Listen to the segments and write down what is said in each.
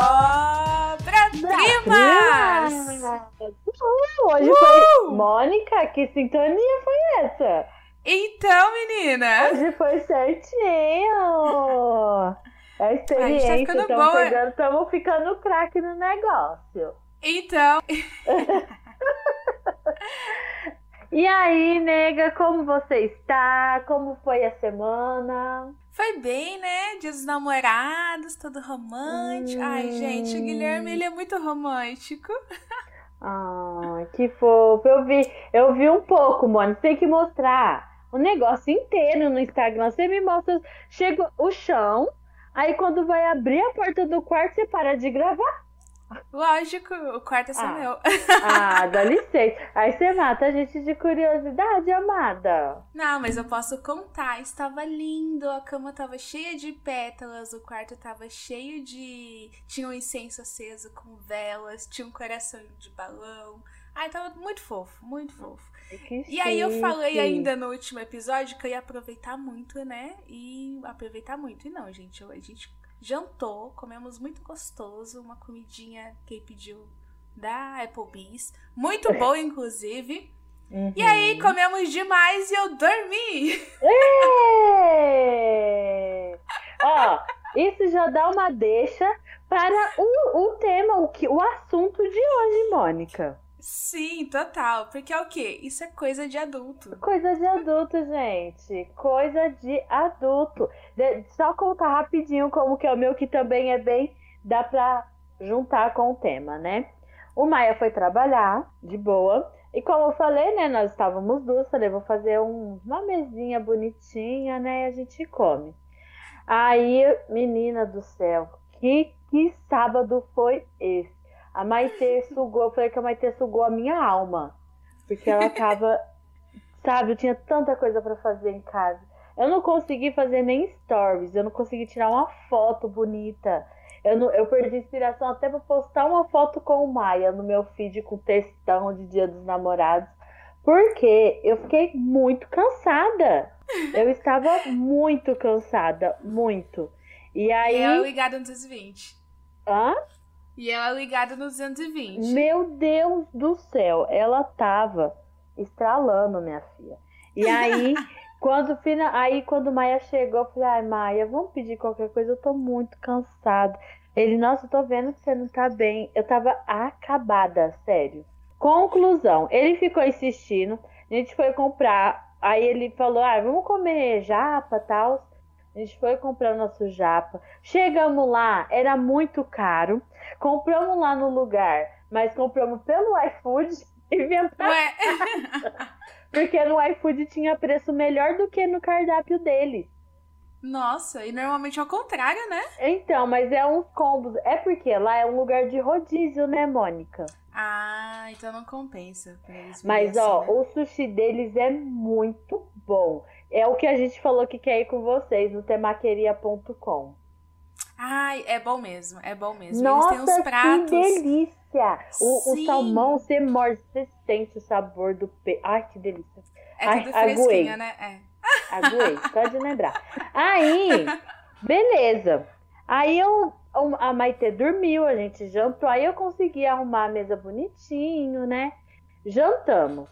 Obra Primas! Uh, hoje foi. Mônica, que sintonia foi essa? Então, menina! Hoje foi certinho! É a experiência, ficando boa. pegando, estamos ficando craque no negócio. Então. E aí, nega, como você está? Como foi a semana? Foi bem, né? Dia dos namorados, todo romântico. Ai, gente, o Guilherme, ele é muito romântico. Ai, que fofo. Eu vi, eu vi um pouco, mano. Tem que mostrar o negócio inteiro no Instagram. Você me mostra, chega o chão, aí quando vai abrir a porta do quarto, você para de gravar. Lógico, o quarto é só Ah. meu. Ah, dá licença. Aí você mata a gente de curiosidade, amada. Não, mas eu posso contar. Estava lindo, a cama estava cheia de pétalas, o quarto estava cheio de. Tinha um incenso aceso com velas, tinha um coração de balão. Ai, tava muito fofo, muito fofo. Que E aí eu falei ainda no último episódio que eu ia aproveitar muito, né? E aproveitar muito. E não, gente, eu- a gente jantou, comemos muito gostoso, uma comidinha que ele pediu da Applebee's. Muito boa, inclusive. Uhum. E aí, comemos demais e eu dormi. Ê! Ó, isso já dá uma deixa para o, o tema, o, que, o assunto de hoje, Mônica. Sim, total. Porque é o quê? Isso é coisa de adulto. Coisa de adulto, gente. Coisa de adulto. De- só contar rapidinho como que é o meu, que também é bem. dá pra juntar com o tema, né? O Maia foi trabalhar, de boa. E como eu falei, né? Nós estávamos duas. Falei, vou fazer um- uma mesinha bonitinha, né? E a gente come. Aí, menina do céu, que, que sábado foi esse? A Maitê sugou, eu falei que a Maitê sugou a minha alma. Porque ela tava, sabe, eu tinha tanta coisa pra fazer em casa. Eu não consegui fazer nem stories, eu não consegui tirar uma foto bonita. Eu, não, eu perdi inspiração até pra postar uma foto com o Maia no meu feed com textão de Dia dos Namorados. Porque eu fiquei muito cansada. Eu estava muito cansada, muito. E E aí. ela ligada no 220. Hã? E ela ligada no 220. Meu Deus do céu, ela tava estralando, minha filha. E aí, quando fina- aí quando Maia chegou, eu falei, ai, Maia, vamos pedir qualquer coisa, eu tô muito cansada. Ele, nossa, eu tô vendo que você não tá bem. Eu tava acabada, sério. Conclusão, ele ficou insistindo, a gente foi comprar, aí ele falou, ah, vamos comer japa tal. A gente foi comprar nosso japa. Chegamos lá, era muito caro. Compramos lá no lugar, mas compramos pelo iFood e viemos pra... Ué, Porque no iFood tinha preço melhor do que no cardápio deles. nossa, e normalmente é o contrário, né? Então, mas é uns combos. É porque lá é um lugar de rodízio, né, Mônica? Ah, então não compensa. Mas, virem ó, assim, né? o sushi deles é muito bom. É o que a gente falou que quer ir com vocês no temaqueria.com. Ai, é bom mesmo, é bom mesmo. Nossa, eles têm uns pratos. que delícia! O, o salmão, você morde, você sente o sabor do peixe. Ai, que delícia. É Ai, tudo aguei. fresquinho, né? É. Aguei, só de lembrar. Aí, beleza. Aí eu, a Maite dormiu, a gente jantou. Aí eu consegui arrumar a mesa bonitinho, né? Jantamos.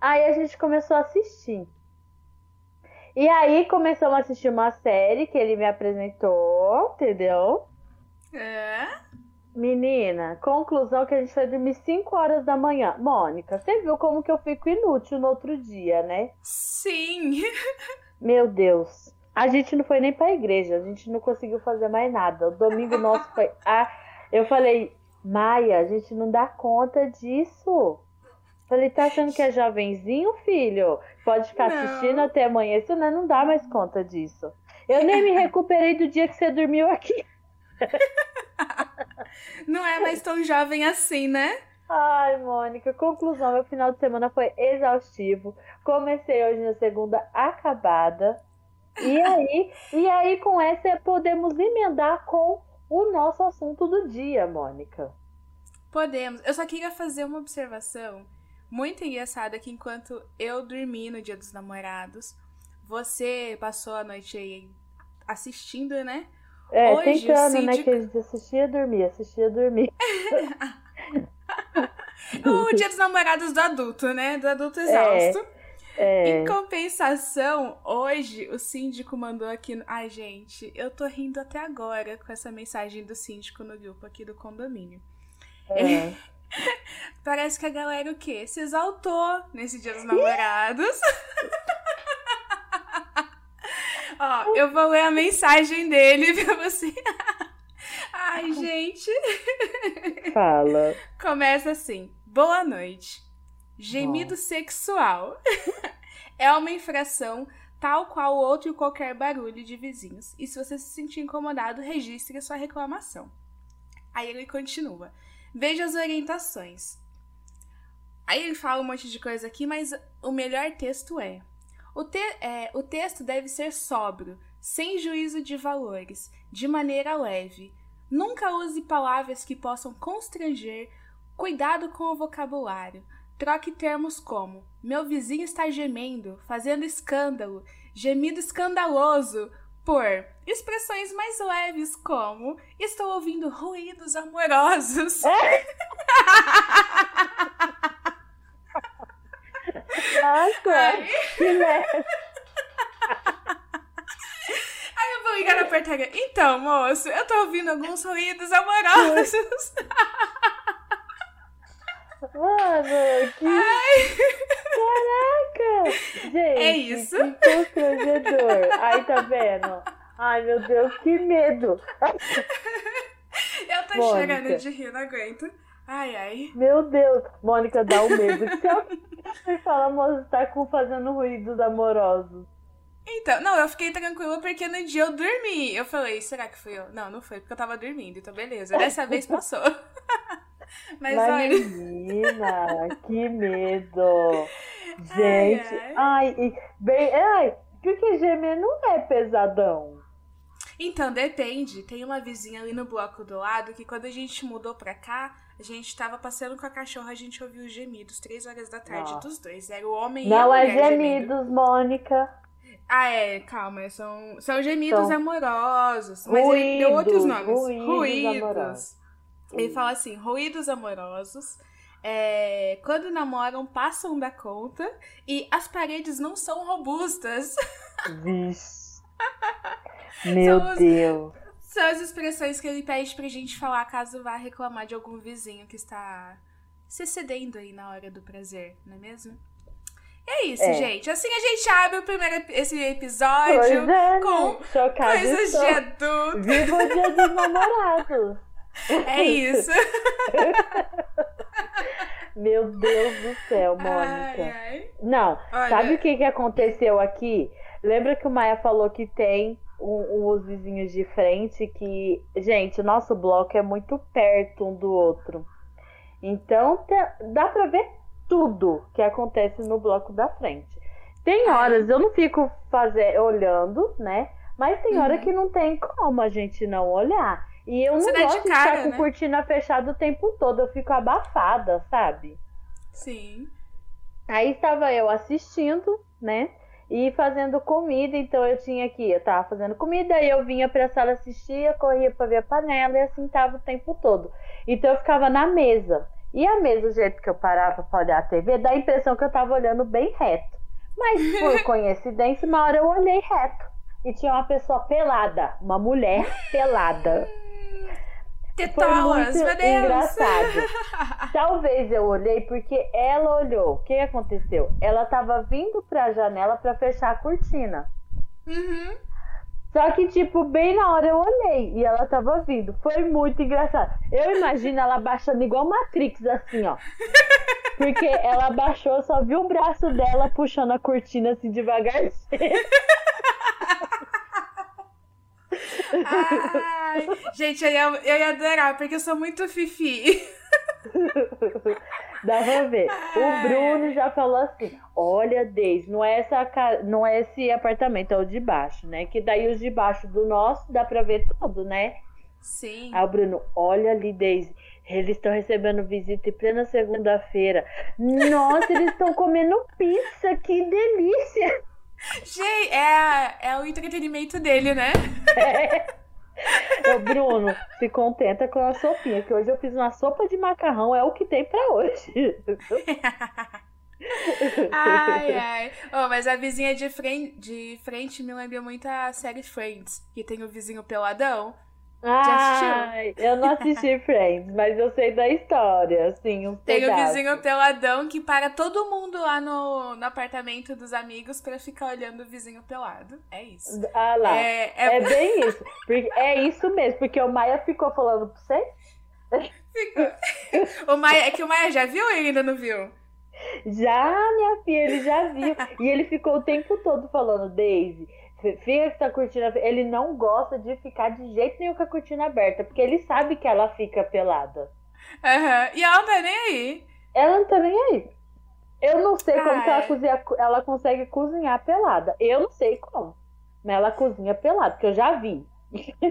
Aí a gente começou a assistir. E aí começamos a assistir uma série que ele me apresentou, entendeu? É? Menina, conclusão que a gente foi dormir 5 horas da manhã. Mônica, você viu como que eu fico inútil no outro dia, né? Sim. Meu Deus. A gente não foi nem pra igreja, a gente não conseguiu fazer mais nada. O domingo nosso foi. Ah, eu falei, Maia, a gente não dá conta disso. Falei, tá achando que é jovenzinho, filho? Pode ficar Não. assistindo até amanhã, né? não dá mais conta disso. Eu nem me recuperei do dia que você dormiu aqui. Não é mais tão jovem assim, né? Ai, Mônica, conclusão, meu final de semana foi exaustivo. Comecei hoje na segunda acabada. E aí, e aí com essa podemos emendar com o nosso assunto do dia, Mônica. Podemos. Eu só queria fazer uma observação muito engraçada que enquanto eu dormi no Dia dos Namorados, você passou a noite aí assistindo, né? É, Hoje, tentando, o né? síndico- Que a gente assistia dormir, assistia dormir. O dia dos namorados do adulto, né? Do adulto exausto. É, Em compensação, hoje o síndico mandou aqui. Ai, gente, eu tô rindo até agora com essa mensagem do síndico no grupo aqui do condomínio. é. Parece que a galera o quê? Se exaltou nesse dia dos namorados. Ó, eu vou ler a mensagem dele pra você. Ai, gente. Fala. Começa assim: Boa noite. Gemido sexual é uma infração tal qual outro e qualquer barulho de vizinhos. E se você se sentir incomodado, registre a sua reclamação. Aí ele continua: Veja as orientações. Aí ele fala um monte de coisa aqui, mas o melhor texto é: o, te- é, o texto deve ser sóbrio, sem juízo de valores, de maneira leve. Nunca use palavras que possam constranger. Cuidado com o vocabulário. Troque termos como: meu vizinho está gemendo, fazendo escândalo, gemido escandaloso, por expressões mais leves como: estou ouvindo ruídos amorosos. Nossa, que leve. Aí eu vou ligar na portaria. Então, moço, eu tô ouvindo alguns ruídos amorosos. Mano, que. Caraca! Gente, É isso. que constrangedor. Aí, tá vendo? Ai, meu Deus, que medo. Eu tô Mônica. chorando de rir, não aguento. Ai, ai. Meu Deus. Mônica, dá um medo. Se alguém fala, moça, tá com fazendo ruídos amorosos. Então, não, eu fiquei tranquila porque no dia eu dormi. Eu falei, será que fui eu? Não, não foi, porque eu tava dormindo, então beleza. Dessa vez passou. Mas, Mas, olha. menina, que medo. Gente, Ai, ai, e bem, ai, porque gemer não é pesadão. Então, depende. Tem uma vizinha ali no bloco do lado que quando a gente mudou pra cá, a gente tava passeando com a cachorra, a gente ouviu os gemidos, três horas da tarde Nossa. dos dois. Era o homem e Não a é mulher gemendo. gemidos, Mônica. Ah, é, calma, são, são gemidos São amorosos. Mas ele deu outros ruídos, nomes. ruídos amorosos. Ele fala assim: ruídos amorosos. é, quando namoram, passam da conta e as paredes não são robustas. Vixe. Meu São os- Deus. São as expressões que ele pede pra gente falar caso vá reclamar de algum vizinho que está se excedendo aí na hora do prazer, não é mesmo? E é isso, É. gente. Assim a gente abre o primeiro esse episódio é, com né? Coisas de adulto. Viva o dia dos namorados. É isso. Meu Deus do céu, Mônica. ai. Não, Olha. sabe o que, que aconteceu aqui? Lembra que o Maia falou que tem um- os vizinhos de frente que. Gente, o nosso bloco é muito perto um do outro. Então dá pra ver tudo que acontece no bloco da frente. Tem horas, eu não fico fazer, olhando, né? Mas tem hora Uhum. que não tem como a gente não olhar. E eu não Você de gosto de, cara, ficar com né? cortina fechada o tempo todo. Eu fico abafada, sabe? Sim. Aí estava eu assistindo, né? E fazendo comida, então eu tinha que, eu tava fazendo comida, aí eu vinha pra sala assistir, corria pra ver a panela e assim tava o tempo todo. Então eu ficava na mesa. E a mesa, o jeito que eu parava pra olhar a TV, dá a impressão que eu tava olhando bem reto. Mas por coincidência, uma hora eu olhei reto. E tinha uma pessoa pelada, uma mulher pelada. Foi Tetolas, muito meu Deus. engraçado. Talvez eu olhei porque ela olhou. O que aconteceu? Ela tava vindo pra janela pra fechar a cortina. Uhum. Só que, tipo, bem na hora eu olhei e ela tava vindo. Foi muito engraçado. Eu imagino ela baixando igual Matrix, assim, ó. Porque ela abaixou, só viu o braço dela puxando a cortina assim devagarzinho. Ai, gente, eu ia, eu ia adorar, porque eu sou muito fifi. Dá pra ver. O Bruno já falou assim: olha, Deise, não é, essa, não é esse apartamento, é o de baixo, né? Que daí os de baixo do nosso dá pra ver tudo, né? Sim. Aí o Bruno, olha ali, Deise, eles estão recebendo visita em plena segunda-feira. Nossa, eles estão comendo pizza, que delícia! Gente, é, é o entretenimento dele, né? Ô, Bruno, se contenta com a sopinha, que hoje eu fiz uma sopa de macarrão, é o que tem pra hoje. ai, ai. Oh, mas a vizinha de frente, de frente me lembra muito a série Friends, que tem o vizinho peladão. Ai, eu não assisti Friends, mas eu sei da história, assim, um Tem pedaço. o vizinho peladão que para todo mundo lá no, no apartamento dos amigos pra ficar olhando o vizinho pelado. É isso. Ah lá, É, é, é, bem isso. É isso mesmo, porque o Maia ficou falando pra você. o Maia, é que o Maia já viu ou ainda não viu? Já, minha filha, ele já viu. e ele ficou o tempo todo falando, Daisy, fica com a cortina. Ele não gosta de ficar de jeito nenhum com a cortina aberta, porque ele sabe que ela fica pelada. Aham. E ela não tá nem aí. Ela não tá nem aí. Eu não sei como que ela, Ai. cozinha, ela consegue cozinhar pelada. Eu não sei como. Mas ela cozinha pelada, porque eu já vi.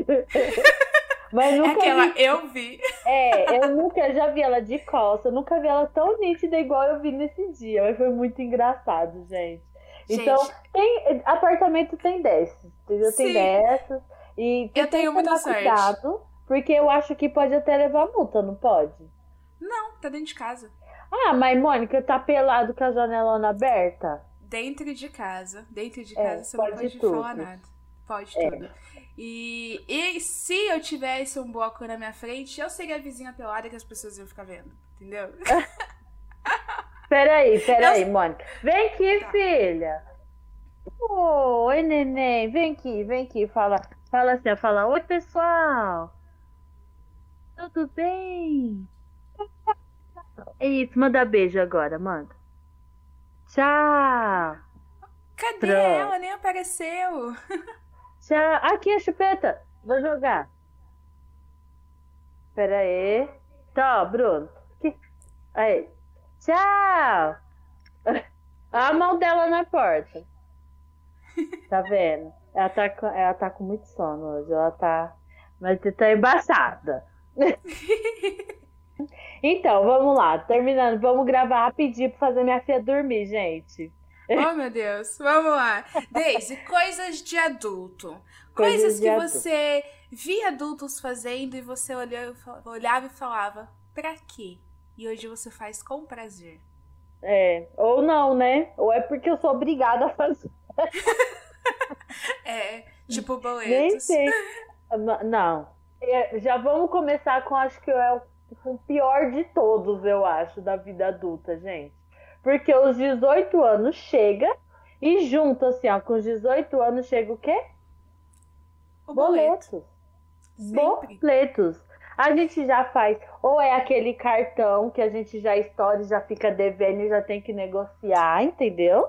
Mas É nunca aquela vi. eu vi. É, eu nunca já vi ela de costa, eu nunca vi ela tão nítida igual eu vi nesse dia. Mas foi muito engraçado, gente. Então, tem, apartamento tem dessas, entendeu? Tem dessas. E Eu tenho que muita sorte. cuidado, porque eu acho que pode até levar multa, não pode? não, tá dentro de casa. Ah, mas Mônica, tá pelado com a janelona aberta? Dentro de casa. Dentro de É, casa você não pode pode tudo. falar nada. Pode É. tudo. E, e se eu tivesse um bloco na minha frente, eu seria a vizinha pelada que as pessoas iam ficar vendo. Entendeu? Peraí, peraí, Eu- Mônica. Vem aqui, Tá. filha. Oi, neném. Vem aqui, vem aqui. Fala, fala assim, fala. Oi, pessoal. Tudo bem? É isso, manda beijo agora, manda. Tchau. Cadê Pronto. ela? Nem apareceu. Tchau. Aqui a chupeta. Vou jogar. Pera aí. Tá, Bruno. Aqui. Aí. Tchau. A mão dela na porta. Tá vendo? Ela tá, com- ela tá com muito sono hoje. Ela tá. Mas tá embaçada. Então, vamos lá. Terminando. Vamos gravar rapidinho pra fazer minha filha dormir, gente. Oh, meu Deus. Vamos lá. Daisy, coisas de adulto. Coisas Coisas de que adulto. você via adultos fazendo e você olhava e falava, pra quê? E hoje você faz com prazer. É. Ou não, né? Ou é porque eu sou obrigada a fazer. É, tipo boletos. Nem sei. Não. É, Já vamos começar com, acho que é o pior de todos, eu acho, da vida adulta, gente. Porque os 18 anos chega e junto, assim, ó, com os 18 anos chega o quê? O boleto. Boletos. Sempre. Boletos. A gente já faz, ou é aquele cartão que a gente já estoura e já fica devendo e já tem que negociar, entendeu?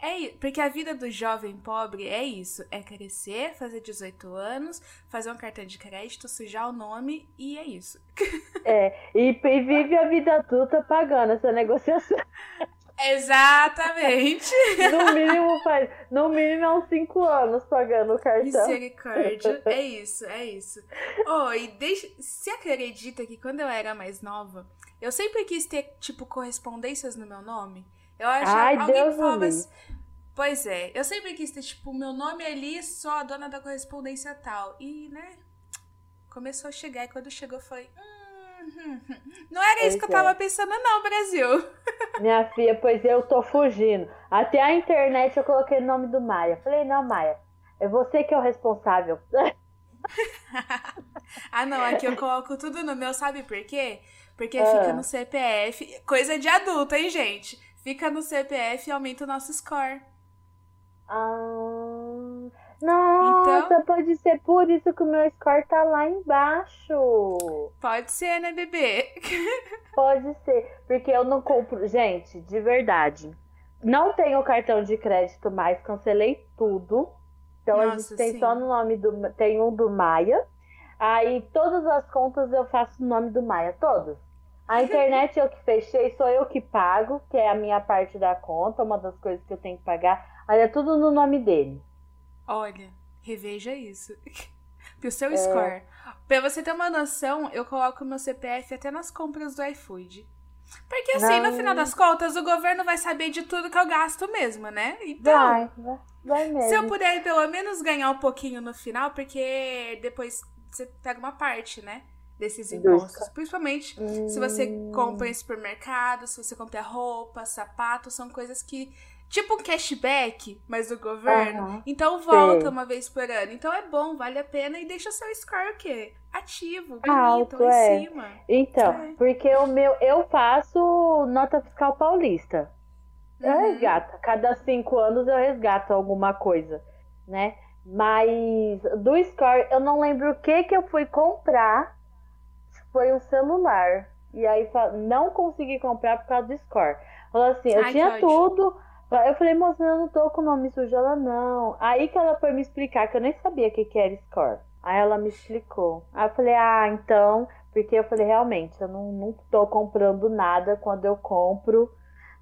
É, porque a vida do jovem pobre é isso: é crescer, fazer 18 anos, fazer um cartão de crédito, sujar o nome e é isso. É, e, e vive a vida adulta pagando essa negociação. Exatamente! No mínimo, faz, no mínimo é uns 5 anos pagando o cartão. Misericórdia. É isso, é isso. Oh, e deixa. Se acredita que quando eu era mais nova, eu sempre quis ter, tipo, correspondências no meu nome? Eu achava. Ai, alguém Deus falava assim. Pois é, eu sempre quis ter, tipo, meu nome ali, só a dona da correspondência tal. E, né, começou a chegar. E quando chegou, hum, hum. Não era isso que eu Pois é. tava pensando, não, Brasil. Minha filha, pois eu tô fugindo. Até a internet eu coloquei o nome do Maia. Falei, não, Maia, é você que é o responsável. Ah, não, aqui eu coloco tudo no meu, sabe por quê? Porque Ah. fica no CPF. Coisa de adulto, hein, gente? Fica no CPF e aumenta o nosso score. Ah, nossa, Então? pode ser por isso que o meu score tá lá embaixo. Pode ser, né, bebê? Pode ser, porque eu não compro. Gente, de verdade. Não tenho cartão de crédito mais, cancelei tudo. Então a Nossa, gente tem sim. só no nome do. Tem um do Maia. Aí todas as contas eu faço no nome do Maia, todas. A internet eu que fechei, sou eu que pago, que é a minha parte da conta, uma das coisas que eu tenho que pagar. Aí é tudo no nome dele. Olha, reveja isso. Pro seu É. score. Pra você ter uma noção, eu coloco meu CPF até nas compras do iFood. Porque assim, no Não. final das contas, o governo vai saber de tudo que eu gasto mesmo, né? Então, Vai, vai, vai mesmo. Se eu puder pelo menos ganhar um pouquinho no final, porque depois você pega uma parte, né? Desses impostos. Principalmente Hum. se você compra em supermercado, se você compra roupa, sapato, são coisas que. Tipo um cashback, mas do governo. Aham. Então volta Sei. uma vez por ano. Então é bom, vale a pena e deixa o seu score o quê? Ativo, bonito, Alto, é. em cima. Então, É. porque o meu, eu faço nota fiscal paulista. Eu Uhum. resgato. Cada cinco anos eu resgato alguma coisa, né? Mas do Score, eu não lembro o que que eu fui comprar. Foi um celular. E aí não consegui comprar por causa do Score. Falou assim, eu Ai, tinha ódio. Eu falei, moça, eu não tô com o nome sujo. Ela, não. Aí que ela foi me explicar, que eu nem sabia o que que era Score. Aí ela me explicou. Aí eu falei, ah, então... Porque eu falei, realmente, eu não, não tô comprando nada quando eu compro.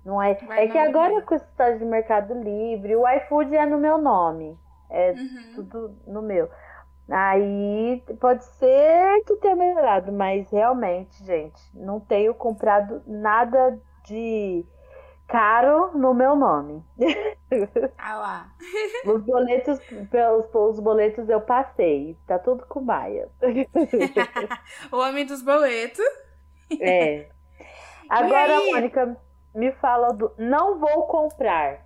Não é, Vai é que no agora com esse tal de Mercado Livre, o iFood é no meu nome. É Uhum. tudo no meu. Aí pode ser que tenha melhorado, mas realmente, gente, não tenho comprado nada de caro no meu nome. Ah lá. Os boletos, pelos os boletos eu passei. Tá tudo com Maia. o homem dos boletos. É. Agora? Mônica, me fala do não vou comprar.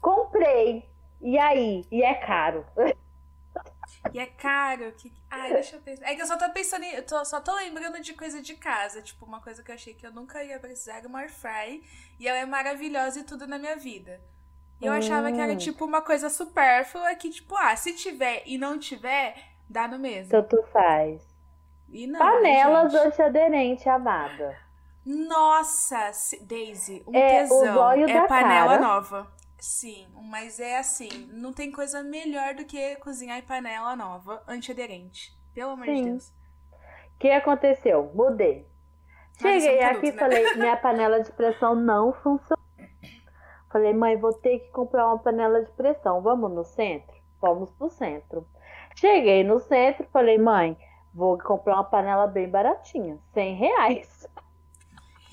Comprei. E aí? E é caro. E é caro. Que... Ai, deixa eu pensar. É que eu só tô pensando em. Eu tô- só tô lembrando de coisa de casa. Tipo, uma coisa que eu achei que eu nunca ia precisar era uma air fry. E ela é maravilhosa e tudo na minha vida. E eu achava que era Hum. tipo uma coisa supérflua que, tipo, ah, se tiver e não tiver, dá no mesmo. Tanto faz. E não. Panelas né, antiaderente, amada. Nossa, Daisy, um É o tesão. zóio é da panela cara. nova. Sim, mas é assim, não tem coisa melhor do que cozinhar em panela nova, antiaderente. Pelo amor de Sim. Deus. O que aconteceu? Mudei. É Cheguei aqui e né? falei, minha panela de pressão não funciona. Falei, mãe, vou ter que comprar uma panela de pressão. Vamos no centro? Vamos pro centro. Cheguei no centro, falei, mãe, vou comprar uma panela bem baratinha, 100 reais.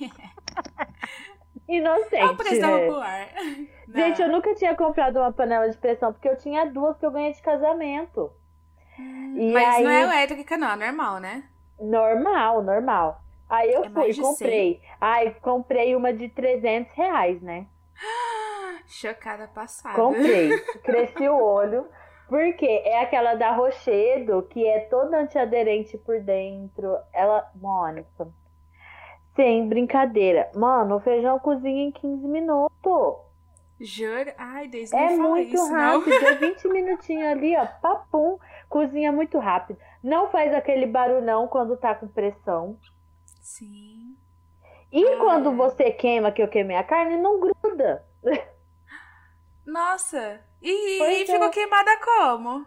Inocente, É o da né? popular. Gente, eu nunca tinha comprado uma panela de pressão, porque eu tinha duas que eu ganhei de casamento. e Mas não é aí- elétrica, não, é normal, né? Normal, normal. Aí eu É fui, comprei. Ai, comprei uma de 300 reais, né? Chocada passada. Comprei. Cresci o olho. Porque é aquela da Rochedo, que é toda antiaderente por dentro. Ela, Mônica, sem brincadeira. Mano, o feijão cozinha em 15 minutos. Juro. Ai, Deus, É muito isso, não. rápido. É 20 minutinhos ali, ó. Papum. Cozinha muito rápido. Não faz aquele barulhão quando tá com pressão. Sim. E Ah. quando você queima, que eu queimei a carne, não gruda. Nossa. E, e é. ficou queimada como?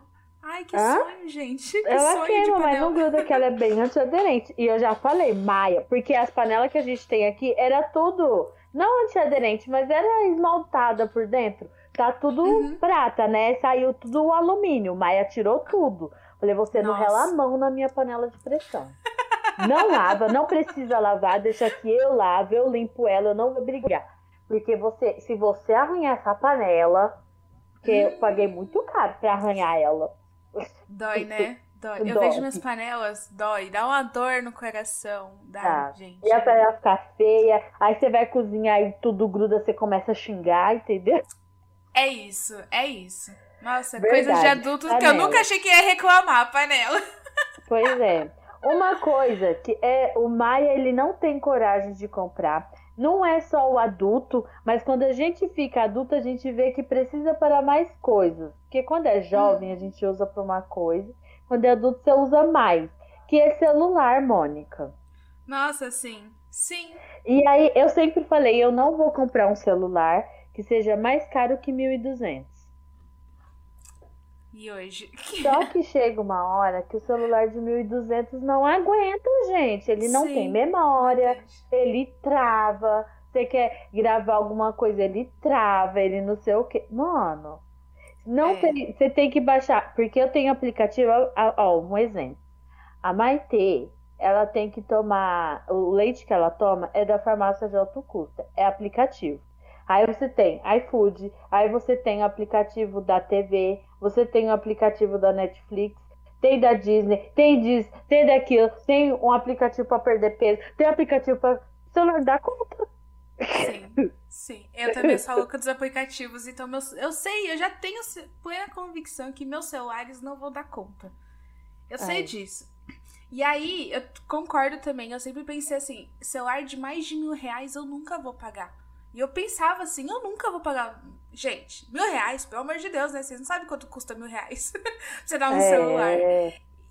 Ai, que Hã? sonho, gente. Que Ela sonho de queima, mas não gruda, que ela é bem antiaderente. E eu já falei, Maia, porque as panelas que a gente tem aqui era tudo, não antiaderente, mas era esmaltada por dentro. Tá tudo Uhum. prata, né? Saiu tudo alumínio. Maia tirou tudo. Falei, você não rela a mão na minha panela de pressão. Não lava, não precisa lavar, deixa que eu lavo, eu limpo ela, eu não vou brigar. Porque você, se você arranhar essa panela, que eu paguei muito caro pra arranhar ela. Dói, né? Dói. Eu Dói. vejo minhas panelas, dói. Dá uma dor no coração. Dá, Tá. gente. E a panela ficar feia, aí você vai cozinhar e tudo gruda, você começa a xingar, entendeu? É isso, é isso. Nossa, Verdade. coisas de adultos que eu Panela. nunca achei que ia reclamar, panela. Pois é. Uma coisa que é o Maia ele não tem coragem de comprar. Não é só o adulto, mas quando a gente fica adulto, a gente vê que precisa para mais coisas. Porque quando é jovem, a gente usa para uma coisa, quando é adulto, você usa mais. Que é celular, Mônica. Nossa, sim. Sim. E aí, eu sempre falei, eu não vou comprar um celular que seja mais caro que 1.200. E hoje? Só que chega uma hora que o celular de 1.200 não aguenta, gente. Ele não Sim. tem memória, ele trava. Você quer gravar alguma coisa, ele trava, ele não sei o que. Mano, não É. tem, você tem que baixar. Porque eu tenho aplicativo, ó, um exemplo. A Maitê, ela tem que tomar. O leite que ela toma é da farmácia de alto custo, é aplicativo. Aí você tem iFood, aí você tem o aplicativo da TV, você tem o aplicativo da Netflix. tem da Disney, tem disso, tem daquilo, tem um aplicativo para perder peso, tem um aplicativo para celular dá conta. Sim, sim. Eu também sou louca dos aplicativos, então meu, eu sei, eu já tenho plena convicção que meus celulares não vão dar conta. Eu sei disso. E aí, eu concordo também, eu sempre pensei assim, celular de mais de mil reais eu nunca vou pagar. E eu pensava assim, eu nunca vou pagar. Gente, mil reais, pelo amor de Deus, né? Vocês não sabem quanto custa mil reais você dar um é... celular.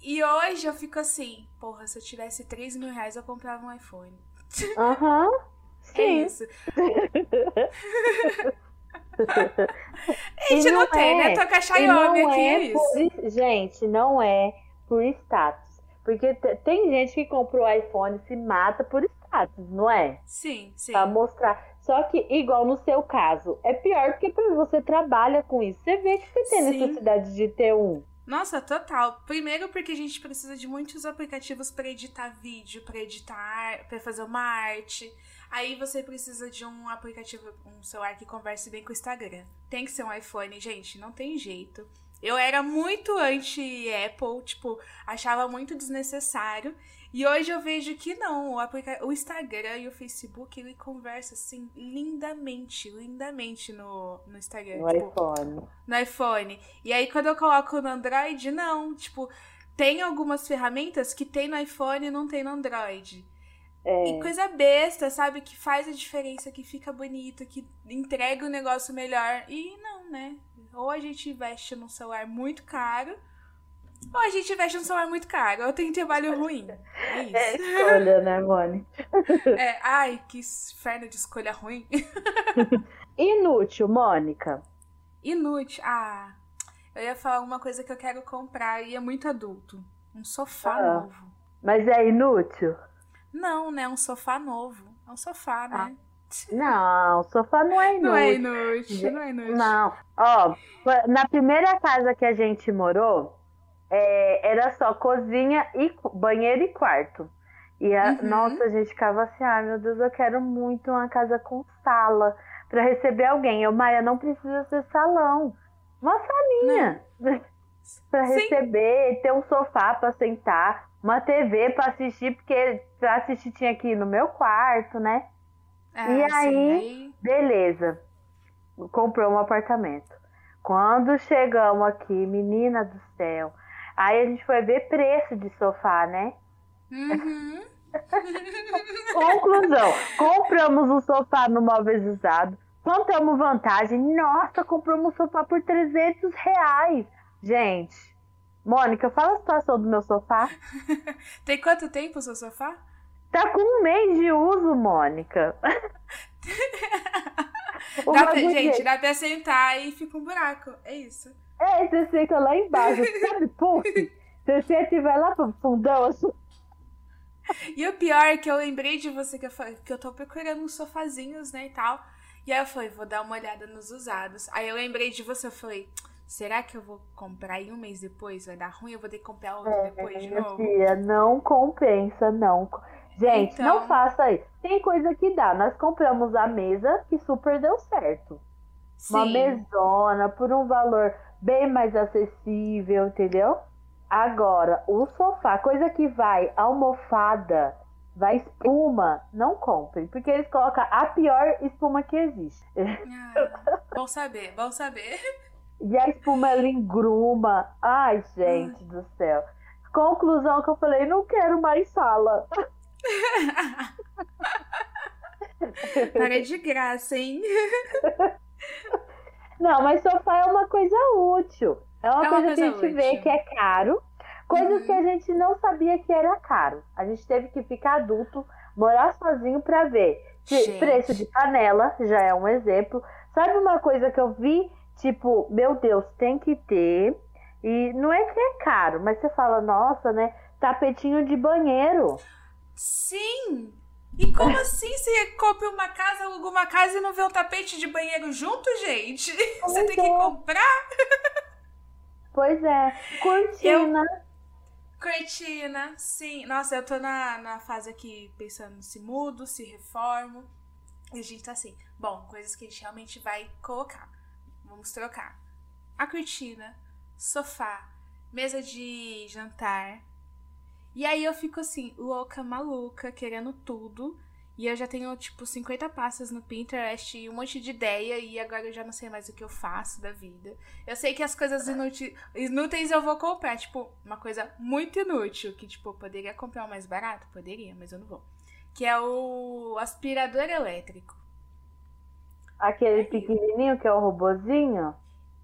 E hoje eu fico assim, porra, se eu tivesse três mil reais eu comprava um iPhone. Aham. Uhum. É isso. a gente não, não tem, né? é, né? Tô com a Xiaomi aqui, é, é isso. Por, gente, não é por status. Porque tem gente que comprou o iPhone e se mata por status, não é? Sim, sim. Pra mostrar. Só que, igual no seu caso, é pior porque você trabalha com isso. Você vê que você tem sim. necessidade de ter um. Nossa, total. Primeiro porque a gente precisa de muitos aplicativos para editar vídeo, para editar, para fazer uma arte. Aí você precisa de um aplicativo, um celular que converse bem com o Instagram. Tem que ser um iPhone, gente, não tem jeito. Eu era muito anti-Apple, tipo, achava muito desnecessário. E hoje eu vejo que não, o, aplica o Instagram e o Facebook, ele conversa assim lindamente, lindamente no, no Instagram. No tipo, iPhone. No iPhone. E aí quando eu coloco no Android, não, tipo, tem algumas ferramentas que tem no iPhone e não tem no Android. É. E coisa besta, sabe? Que faz a diferença, que fica bonito, que entrega o um negócio melhor. E não, né? Ou a gente investe num celular muito caro, ou a gente investe num celular muito caro. Ou tem trabalho ruim. É isso. É escolha, né, Mone? É, ai, que inferno de escolha ruim. Inútil, Mônica. Inútil. Ah, eu ia falar uma coisa que eu quero comprar e é muito adulto. Um sofá ah, novo. Mas é inútil? Não, né? Um sofá novo. É um sofá, né? Ah. Não, o sofá não é inútil. Não é inútil, não é inútil. Não, ó, na primeira casa que a gente morou, é, era só cozinha e banheiro e quarto. E a, uhum. nossa, a gente ficava assim, ah, meu Deus, eu quero muito uma casa com sala para receber alguém. Eu, Maia, não precisa ser salão. Uma salinha para receber, ter um sofá para sentar, uma TV para assistir, porque para assistir tinha aqui no meu quarto, né? Ah, e aí, aí, beleza. Comprou um apartamento. Quando chegamos aqui, menina do céu, aí a gente foi ver preço de sofá, né? Uhum. Conclusão: compramos um sofá no Móveis Usado, contamos vantagem. Nossa, compramos um sofá por 300 reais. Gente, Mônica, fala a situação do meu sofá. Tem quanto tempo o seu sofá? Tá com um mês de uso, Mônica. dá pra, gente, dá pra sentar e fica um buraco. É isso. É, você senta lá embaixo, sabe, puff? Você senta e vai lá pro fundão assim. E o pior é que eu lembrei de você que eu, que eu tô procurando uns sofazinhos, né, e tal. E aí eu falei, vou dar uma olhada nos usados. Aí eu lembrei de você, eu falei, será que eu vou comprar e um mês depois vai dar ruim? Eu vou ter que comprar outro é, depois de novo? Filha, não compensa, não. Gente, então... não faça isso. Tem coisa que dá. Nós compramos a mesa que super deu certo. Sim. Uma mesona por um valor bem mais acessível, entendeu? Agora, o sofá, coisa que vai almofada, vai espuma, não comprem, porque eles colocam a pior espuma que existe. Ah, bom saber, bom saber. E a espuma ela engruma. Ai, gente do céu. Conclusão que eu falei, não quero mais sala. Para de graça, hein? Não, mas sofá é uma coisa útil. É uma, é uma coisa, que a gente útil. vê que é caro. Coisas uhum. que a gente não sabia que era caro. A gente teve que ficar adulto, morar sozinho para ver. Gente. Preço de panela já é um exemplo. Sabe uma coisa que eu vi? Tipo, meu Deus, tem que ter. E não é que é caro, mas você fala, nossa, né? Tapetinho de banheiro. Sim! E como assim você compra uma casa, aluga uma casa e não vê um tapete de banheiro junto, gente? Pois você tem é. que comprar? Pois é. Cortina. Eu... Cortina, sim. Nossa, eu tô na, na fase aqui pensando se mudo, se reformo. E a gente tá assim, bom, coisas que a gente realmente vai colocar. Vamos trocar. A cortina, sofá, mesa de jantar. E aí eu fico assim, louca, maluca, querendo tudo. E eu já tenho, tipo, 50 pastas no Pinterest e um monte de ideia. E agora eu já não sei mais o que eu faço da vida. Eu sei que as coisas inúteis, inúteis eu vou comprar. Tipo, uma coisa muito inútil. Que, tipo, eu poderia comprar o mais barato? Poderia, mas eu não vou. Que é o aspirador elétrico. Aquele pequenininho que é o robozinho?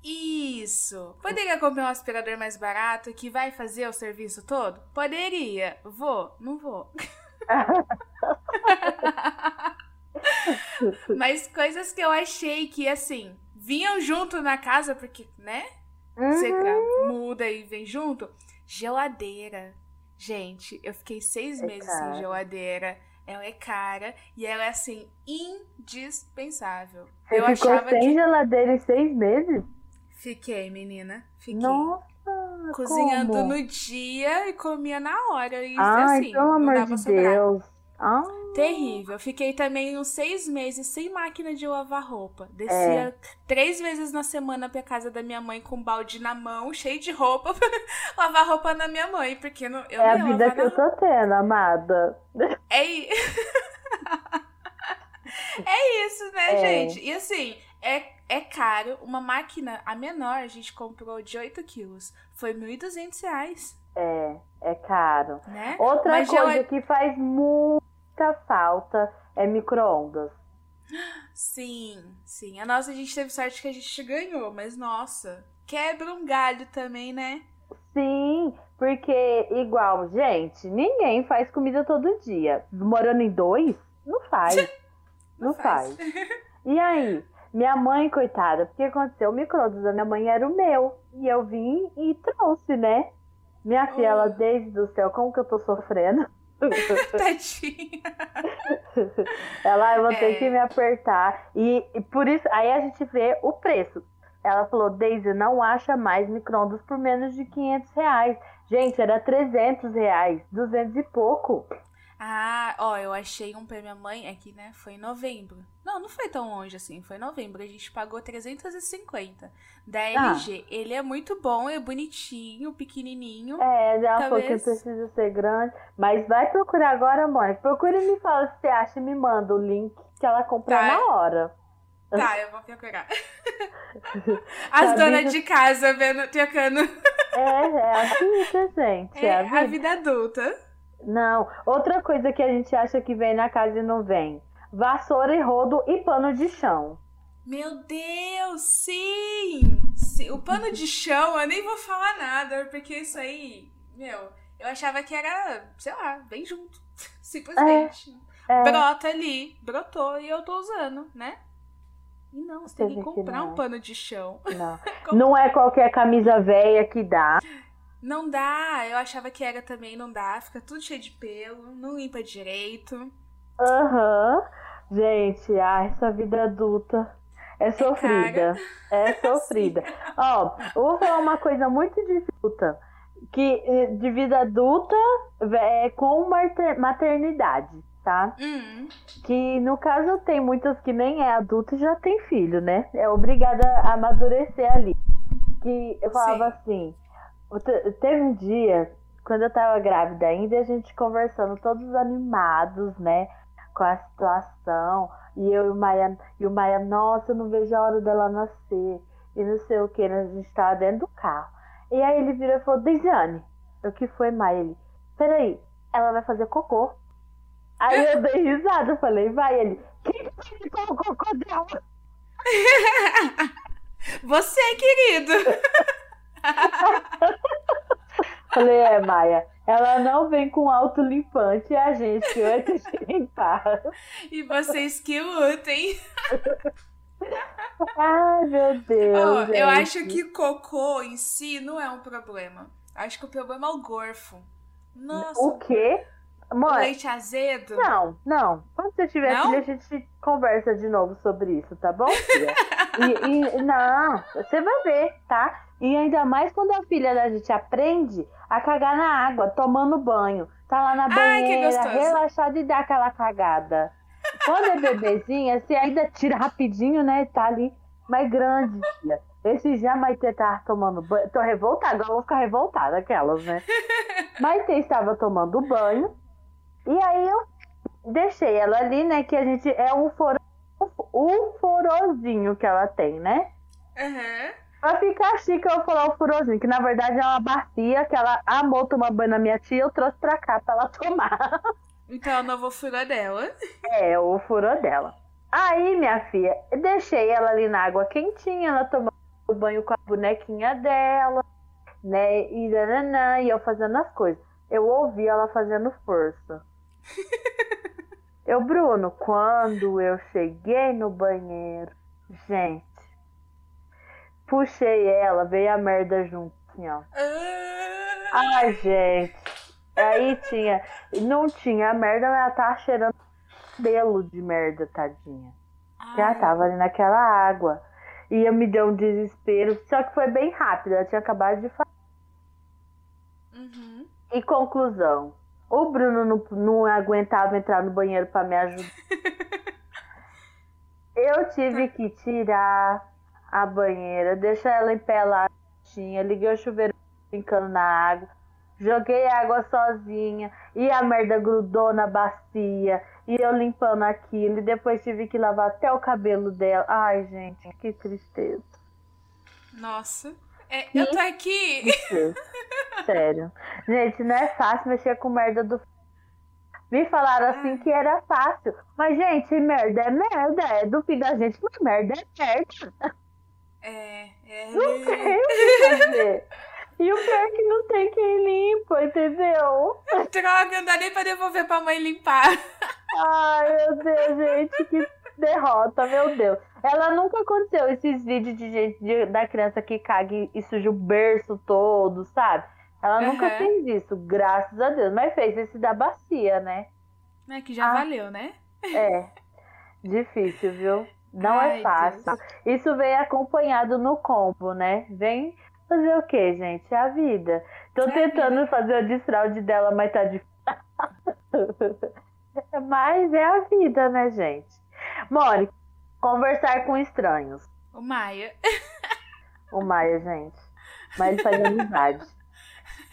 Isso! Poderia comprar um aspirador mais barato que vai fazer o serviço todo? Poderia. Vou? Não vou. Mas coisas que eu achei que, assim, vinham junto na casa, porque, né? Você Uhum. muda e vem junto. Geladeira. Gente, eu fiquei seis É meses cara. sem geladeira. Ela é cara e ela é, assim, indispensável. Você eu ficou achava sem que. geladeira em seis meses? Fiquei, menina. Fiquei. Nossa! Cozinhando como? no dia e comia na hora. E Ai, assim, pelo amor de sobrar. Deus. Ah, Terrível. Fiquei também uns seis meses sem máquina de lavar roupa. É. Descia três vezes na semana pra casa da minha mãe com um balde na mão, cheio de roupa, pra lavar roupa na minha mãe, porque não, eu é a não ia vida lavar que eu tô tendo, amada. É, é isso, né, É. gente? E assim, é, é caro. Uma máquina, a menor, a gente comprou de 8 quilos. Foi 1.200 reais, É, é caro. né? Outra Mas coisa gela- que faz muita falta é micro-ondas. Sim, sim. A nossa, a gente teve sorte que a gente ganhou, mas nossa, quebra um galho também, né? Sim, porque igual, gente, ninguém faz comida todo dia. Morando em dois, não faz. Não faz. E aí, minha mãe, coitada, porque aconteceu? O micro-ondas da minha mãe era o meu. E eu vim e trouxe, né? Minha filha, ela, Oh. desde do céu, como que eu tô sofrendo? Tadinha. Ela, eu vou ter É. que me apertar. E, e por isso, aí a gente vê o preço. Ela falou, Daisy, não acha mais micro-ondas por menos de 500 reais. Gente, era 300 reais, 200 e pouco. Ah, ó, eu achei um pra minha mãe aqui, né? Foi em novembro. Não, não foi tão longe assim, foi em novembro. A gente pagou 350 da Ah. LG. Ele é muito bom, é bonitinho, pequenininho. É, falou que Talvez. precisa ser grande. Mas vai procurar agora, mãe. Procura e me fala se você acha e me manda o link que ela compra Tá. na hora. Tá, eu vou procurar. As Sabia donas que- de casa vendo, trocando. É, é a vida, gente. É É a a vida. vida adulta. Não, outra coisa que a gente acha que vem na casa e não vem: vassoura e rodo e pano de chão. Meu Deus, sim! Sim, O pano de chão, eu nem vou falar nada, porque isso aí, meu, eu achava que era, sei lá, bem junto. Simplesmente. É, Brota ali, brotou e eu tô usando, né? E não, você tem que que comprar não. um pano de chão. não. não é qualquer camisa velha que dá. Não dá, eu achava que era também, não dá, fica tudo cheio de pelo, não limpa direito. Aham. Gente, ah, essa vida adulta é sofrida. É sofrida. Ó, vou falar uma coisa muito dificulta. Que eh, de vida adulta é com mater- maternidade, tá? Hum, Que no caso tem muitas que nem é adulta e já tem filho, né? É obrigada a amadurecer ali. Que eu falava assim, te- teve um dia, quando eu tava grávida ainda, a gente conversando, todos animados, né? Com a situação. E eu e o Maia, e o Maia, nossa, eu não vejo a hora dela nascer. E não sei o que, a gente tava dentro do carro. E aí ele virou e falou, Deisiane, o que foi, Maia? Ele, peraí, ela vai fazer cocô. Aí eu dei risada, falei, vai, ele, quem que o cocô dela? Você, querido! Falei, é, Maia, ela não vem com autolimpante, é a gente que vai ter que limpar. E vocês que lutem. Ai, meu Deus. Ó, eu acho que cocô em si não é um problema. Acho que o problema é o gorfo. Nossa, O quê? Mãe, leite azedo. não, não. Quando você tiver Não? filho, a gente conversa de novo sobre isso, tá bom, filha? e, e- não, você vai ver, tá? E ainda mais quando a filha da gente aprende a cagar na água, tomando banho. Tá lá na banheira, relaxada e dá aquela cagada. Quando é bebezinha, você ainda tira rapidinho, né? Tá ali mais grande, filha. Esse a Maitê tava tomando banho. Tô revoltada, agora eu vou ficar revoltada, aquelas, né? Maitê estava tomando banho. E aí eu deixei ela ali, né? Que a gente é um foro, um forozinho que ela tem, né? Uhum. Pra ficar chique, eu vou falar o furozinho, que na verdade é uma bacia que ela amou tomar banho na minha tia, eu trouxe pra cá pra ela tomar. Então é o novo furo dela. É, o furo dela. Aí, minha filha, deixei ela ali na água quentinha, ela tomando banho com a bonequinha dela, né? E, nananã, e eu fazendo as coisas. Eu ouvi ela fazendo força. eu, Bruno, quando eu cheguei no banheiro, gente, puxei ela, veio a merda junto, assim, ó. Ah, Ai, gente. Aí tinha. Não tinha merda, mas ela tava cheirando cabelo de merda, tadinha. Já ai. tava ali naquela água. E eu me deu um desespero. Só que foi bem rápido, ela tinha acabado de falar. Uhum. E conclusão. O Bruno não, não aguentava entrar no banheiro pra me ajudar. Eu tive que tirar a banheira, deixar ela em pé lá, tinha, liguei o chuveiro brincando na água, joguei água sozinha e a merda grudou na bacia e eu limpando aquilo e depois tive que lavar até o cabelo dela. Ai, gente, que tristeza. Nossa. É, eu tô aqui. Sério. Gente, não é fácil mexer com merda do. Me falaram assim que era fácil. Mas, gente, merda é merda. É do filho da gente, mas merda é merda. É, é. Não tem o que fazer. E o pior é que não tem quem limpa, entendeu? Droga, não dá nem pra devolver pra mãe limpar. Ai, meu Deus, gente, que derrota, meu Deus. Ela nunca aconteceu esses vídeos de gente de- da criança que caga e- suja o berço todo, sabe? Ela nunca Aham. fez isso, graças a Deus. Mas fez esse da bacia, né? É que já Ah. valeu, né? É. Difícil, viu? Não Ai, é fácil. Deus. Isso vem acompanhado no combo, né? Vem fazer o quê, gente? É a vida. Tô É tentando fazer o desfraude dela, mas tá difícil. mas é a vida, né, gente? Mori, conversar com estranhos. O Maia. O Maia, gente. Mas ele faz amizade.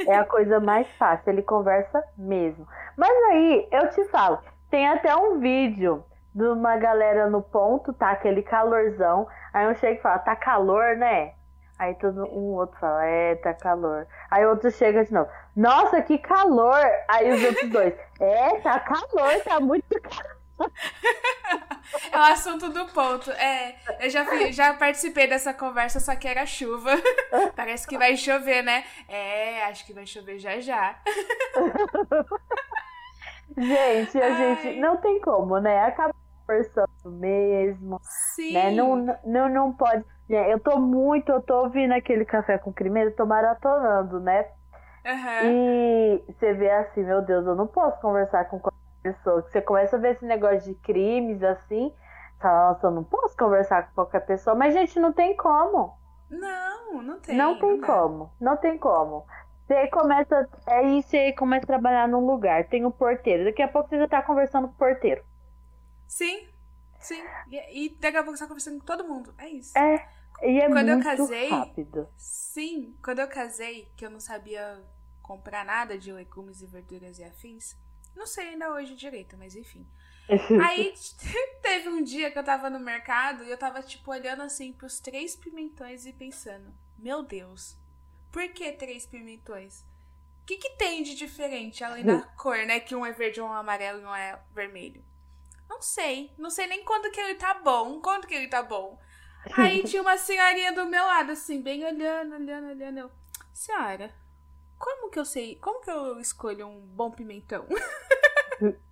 É a coisa mais fácil, ele conversa mesmo. Mas aí, eu te falo, tem até um vídeo de uma galera no ponto, tá? Aquele calorzão. Aí um chega e fala, tá calor, né? Aí todo um outro fala, é, tá calor. Aí outro chega de novo, nossa, que calor! Aí os outros dois, é, tá calor, tá muito calor. É o assunto do ponto. É, eu já, fui- já participei dessa conversa, só que era chuva. Parece que vai chover, né? É, acho que vai chover já já. Gente, a Ai. gente não tem como, né? Acaba conversando mesmo. Sim. né? Não, não, não pode. Gente, Eu tô muito, eu tô ouvindo aquele café com crime, eu tô maratonando, né? Aham. E você vê assim, meu Deus, eu não posso conversar com qualquer pessoa. Você começa a ver esse negócio de crimes assim, fala, nossa, eu não posso conversar com qualquer pessoa, mas gente, não tem como. Não, não tem. não tem dá. como, não tem como. Você começa, aí, começa a trabalhar num lugar, tem um porteiro, daqui a pouco você já tá conversando com o porteiro. Sim, sim. E, e daqui a pouco você tá conversando com todo mundo. É isso. É, e é Quando eu muito casei- rápido. Sim, quando eu casei, que eu não sabia comprar nada de legumes e verduras e afins. Não sei ainda hoje direito, mas enfim. Aí teve um dia que eu tava no mercado e eu tava, tipo, olhando assim pros três pimentões e pensando: Meu Deus, por que três pimentões? O que, que tem de diferente além da cor, né? Que um é verde, um é amarelo e um é vermelho. Não sei. Não sei nem quando que ele tá bom. Quando que ele tá bom. Aí tinha uma senhorinha do meu lado, assim, bem olhando, olhando, olhando. Eu, Senhora, como que eu sei? Como que eu escolho um bom pimentão?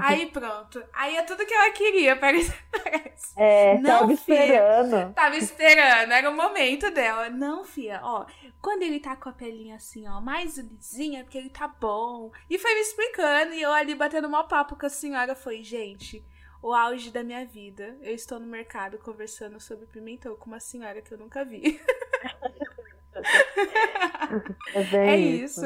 Aí pronto. Aí é tudo que ela queria, parece. É, Não, tava esperando. Tava esperando, era o momento dela. Não, fia, ó, quando ele tá com a pelinha assim, ó, mais lisinha, é porque ele tá bom. E foi me explicando, e eu ali batendo mó papo com a senhora, foi, gente, o auge da minha vida. Eu estou no mercado conversando sobre pimentão com uma senhora que eu nunca vi. É, É isso.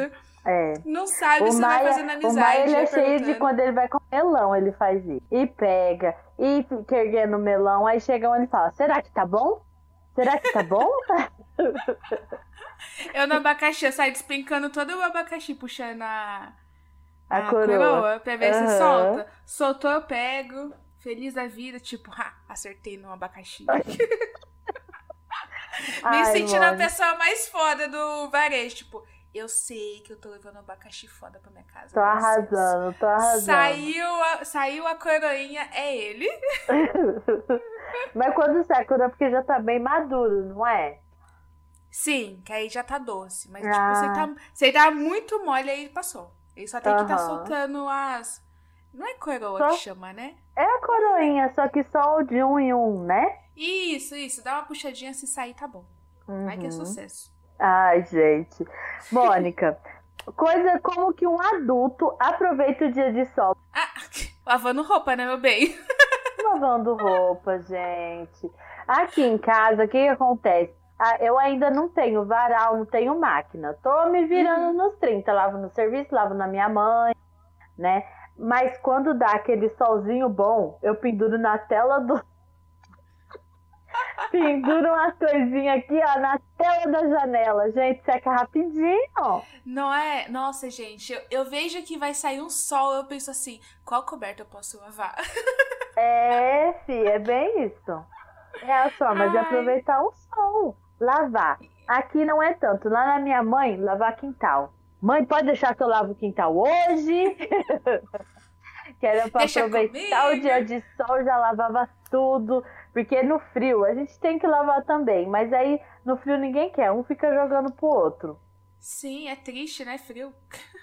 É. Não sabe O se Maia, vai fazendo amizade. o Maia ele é cheio de quando ele vai com melão, ele faz isso. E pega, e fica erguendo o melão, aí chega um e fala, será que tá bom? Será que tá bom? eu no abacaxi, eu saio despencando todo o abacaxi, puxando a, A a coroa. coroa pra ver se Aham. solta. Soltou, eu pego, feliz da vida, tipo, ha, acertei no abacaxi. Me Ai, sentindo a Mônica. pessoa mais foda do varejo, tipo, eu sei que eu tô levando abacaxi foda pra minha casa. Tô arrasando, tô arrasando. Saiu a, saiu a coroinha, é ele. Mas quando sai a coroa, é porque já tá bem maduro, não é? Sim, que aí já tá doce. Mas, tipo, Ah. você tá, você tá muito mole, aí passou. Ele só tem que tá soltando as. Não é coroa Só- que chama, né? É a coroinha, só que só o de um em um, né? Isso, isso. Dá uma puxadinha, se sair, tá bom. Vai que é Uhum. sucesso. Ai, gente. Mônica, coisa como que um adulto aproveita o dia de sol Ah, lavando roupa, né, meu bem? lavando roupa, gente. Aqui em casa, o que, que acontece? Ah, eu ainda não tenho varal, não tenho máquina. Tô me virando nos 30, lavo no serviço, lavo na minha mãe, né? Mas quando dá aquele solzinho bom, eu penduro na tela do. Penduro umas coisinhas aqui, ó, na tela da janela. Gente, seca rapidinho. Não é? Nossa, gente, eu, eu vejo que vai sair um sol, eu penso assim, qual coberta eu posso lavar? É, fi, é bem isso. É a forma de Ai. aproveitar o sol. Lavar. Aqui não é tanto. Lá na minha mãe, lavar quintal. Mãe, pode deixar que eu lavo o quintal hoje? que era pra Deixa aproveitar comigo. o dia de sol, já lavava tudo. Porque no frio a gente tem que lavar também. Mas aí no frio ninguém quer. Um fica jogando pro outro. Sim, é triste, né? Frio.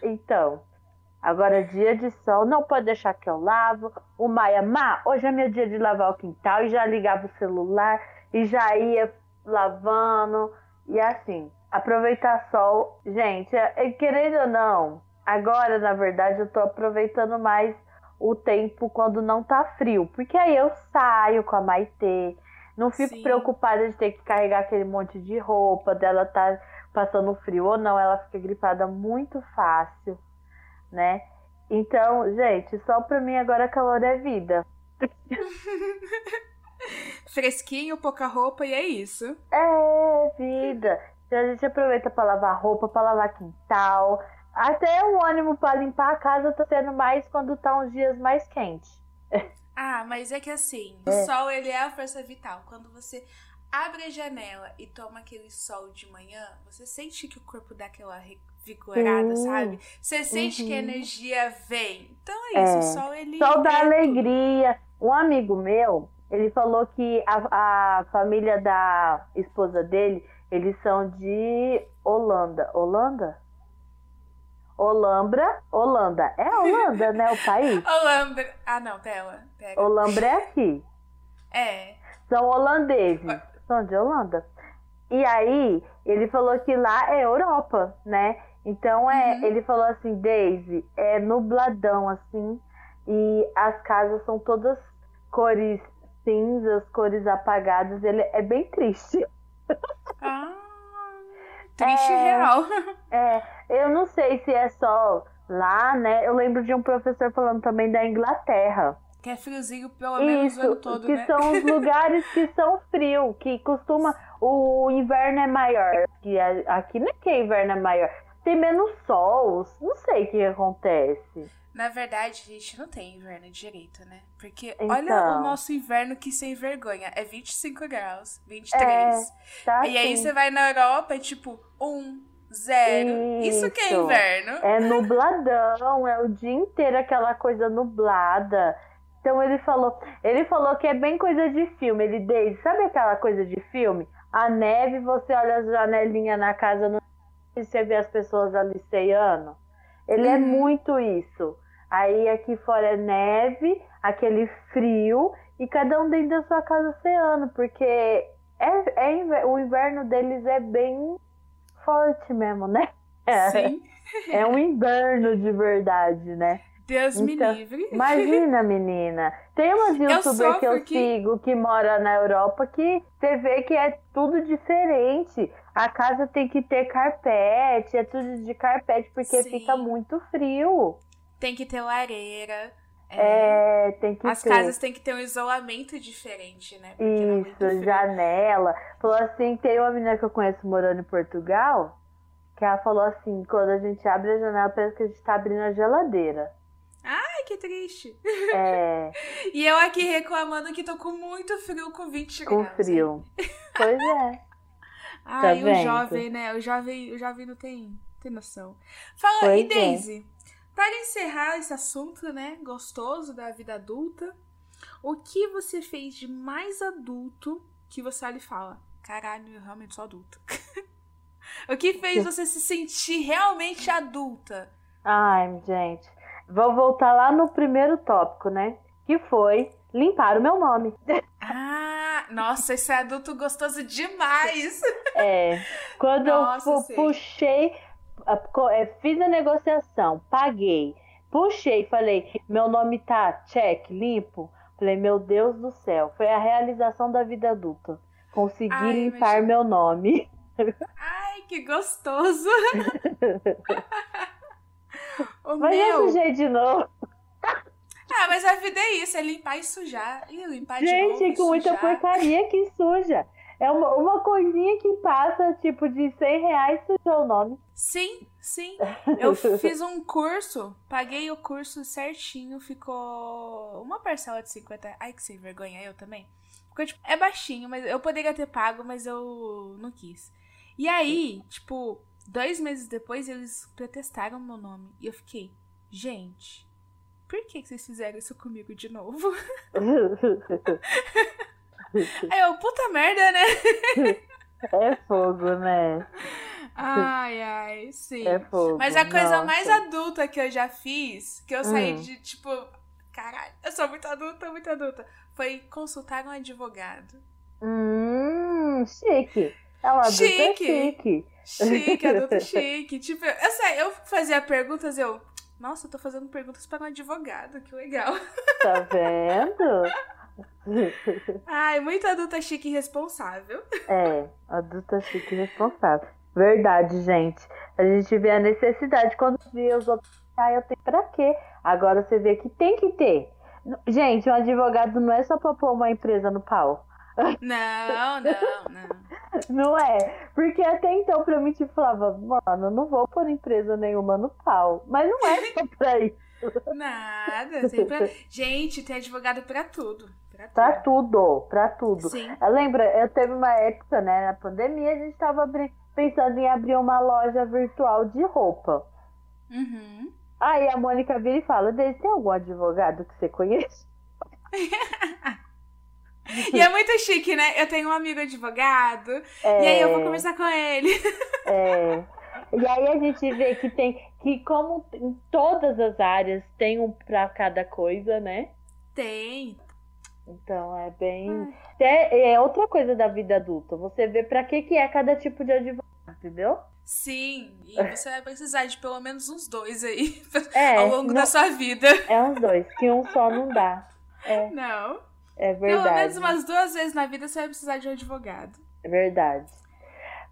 Então, agora dia de sol, não pode deixar que eu lavo. O Maia, Má, hoje é meu dia de lavar o quintal e já ligava o celular e já ia lavando e assim, aproveitar sol. Gente, é- é, querendo ou não, agora na verdade eu tô aproveitando mais o tempo quando não tá frio, porque aí eu saio com a Maitê, não fico Sim. preocupada de ter que carregar aquele monte de roupa, dela tá passando frio ou não, ela fica gripada muito fácil, né? Então, gente, só pra mim agora calor é vida. Fresquinho, pouca roupa e é isso. É vida. Então a gente aproveita pra lavar roupa, pra lavar quintal. Até o ânimo pra limpar a casa tá sendo mais quando tá uns dias mais quentes. Ah, mas é que assim, o sol ele é a força vital. Quando você abre a janela e toma aquele sol de manhã, você sente que o corpo dá aquela revigorada, Sim. sabe? Você sente que a Uhum. energia vem. Então é isso, É. o sol ele Sol da é alegria. Um amigo meu, ele falou que a, a família da esposa dele, eles são de Holanda. Holanda? Olambra, Holanda. É Holanda, né? O país. Holanda. Ah, não, tela. Pega. Holambra é aqui. É. São holandeses. São de Holanda. E aí, ele falou que lá é Europa, né? Então, é, Uhum. ele falou assim, Daisy, é nubladão, assim, e as casas são todas cores cinzas, cores apagadas. Ele é bem triste. Ah, triste É. real. É, eu não sei se é só lá, né? Eu lembro de um professor falando também da Inglaterra. Que é friozinho pelo menos o ano Isso, todo, que né? são os lugares que são frios, que costuma. O inverno é maior. Que aqui não é que inverno é maior. Tem menos sol. Não sei o que acontece. Na verdade, a gente não tem inverno direito, né? Porque Então. olha o nosso inverno que sem vergonha. É 25 graus, 23. Tá e aí assim. você vai na Europa, é tipo 1, 0. Isso, que é Isso. inverno. É nubladão, é o dia inteiro aquela coisa nublada. Então ele falou, ele falou que é bem coisa de filme. Ele diz, sabe aquela coisa de filme? A neve, você olha as janelinhas na casa no e você vê as pessoas ali ceando. Ele é Uhum. muito isso. Aí aqui fora é neve, aquele frio, e cada um dentro da sua casa ceando, porque é, é o inverno deles é bem forte mesmo, né? Sim. É um inverno de verdade, né? Deus Então, me livre. Imagina, menina. Tem umas youtubers que eu que- sigo que mora na Europa que você vê que é tudo diferente. A casa tem que ter carpete, é tudo de carpete porque Sim. fica muito frio. Tem que ter lareira. É, tem que As ter. casas têm que ter um isolamento diferente, né? Porque é Isso, janela. Falou assim, tem uma menina que eu conheço morando em Portugal, que ela falou assim, quando a gente abre a janela, parece que a gente tá abrindo a geladeira. Ai, que triste. É, E eu aqui reclamando que tô com muito frio com 20 com graus. frio. Pois é. Ai, Tá o jovem, né? O jovem, o jovem não tem, tem noção. Fala, Pois e é. Para encerrar esse assunto, né, gostoso da vida adulta, o que você fez de mais adulto que você olha e fala, caralho, eu realmente sou adulta? o que fez você se sentir realmente adulta? Ai, gente. Vou voltar lá no primeiro tópico, né? Que foi limpar o meu nome. Ah, nossa, esse é adulto gostoso demais! É, quando Nossa, eu pu- sei. puxei, fiz a negociação, paguei, puxei, falei, meu nome tá check, limpo. Falei, meu Deus do céu, foi a realização da vida adulta. Consegui Ai, limpar meu nome. Ai, que gostoso! o Mas eu meu... sujei de novo. Ah, mas a vida é isso, é limpar e sujar. E limpar de novo Gente, com muita porcaria que suja. É uma, uma coisinha que passa, tipo, de 100 reais sujou o nome. Sim, sim. Eu fiz um curso, paguei o curso certinho, ficou uma parcela de 50. Ai, que sem vergonha, eu também. Ficou, tipo, é baixinho, mas eu poderia ter pago, mas eu não quis. E aí, tipo, dois meses depois, eles protestaram meu nome. E eu fiquei, gente, por que, que vocês fizeram isso comigo de novo? Aí eu, puta merda, né? é fogo, né? Ai, ai, sim. É fogo. Mas a coisa Nossa. mais adulta que eu já fiz, que eu saí Hum. de tipo, caralho, eu sou muito adulta, muito adulta, foi consultar um advogado. Hum, chique. É uma adulta Chique. chique. Chique, adulto chique. Tipo, eu sei, eu fazia perguntas, eu. Nossa, eu tô fazendo perguntas para um advogado, que legal. Tá vendo? Ai, muito adulta chique e responsável. É, adulta chique e responsável. Verdade, gente. A gente vê a necessidade quando vê os outros. Ah, eu tenho pra quê? Agora você vê que tem que ter. Gente, um advogado não é só pra pôr uma empresa no pau. Não, não, não. Não é. Porque até então, pra mim, tipo, falava, mano, eu não vou pôr empresa nenhuma no pau. Mas não é só pra isso. Nada. Sempre... Gente, tem advogado pra tudo. Pra tudo. pra tudo. Sim. Eu lembro, eu teve uma época, né, na pandemia, a gente tava abri- pensando em abrir uma loja virtual de roupa. Uhum. Aí a Mônica vira e fala, Deise, tem algum advogado que você conhece? E é muito chique, né? Eu tenho um amigo advogado, É, e aí eu vou conversar com ele. é. E aí a gente vê que tem, que como em todas as áreas tem um pra cada coisa, né? Tem. Então é bem. É, é outra coisa da vida adulta. Você vê pra que, que é cada tipo de advogado, entendeu? Sim, e você vai precisar de pelo menos uns dois aí É, ao longo não- da sua vida. é uns dois, que um só não dá. Não. É Pelo verdade. menos umas duas vezes na vida você vai precisar de um advogado. É verdade.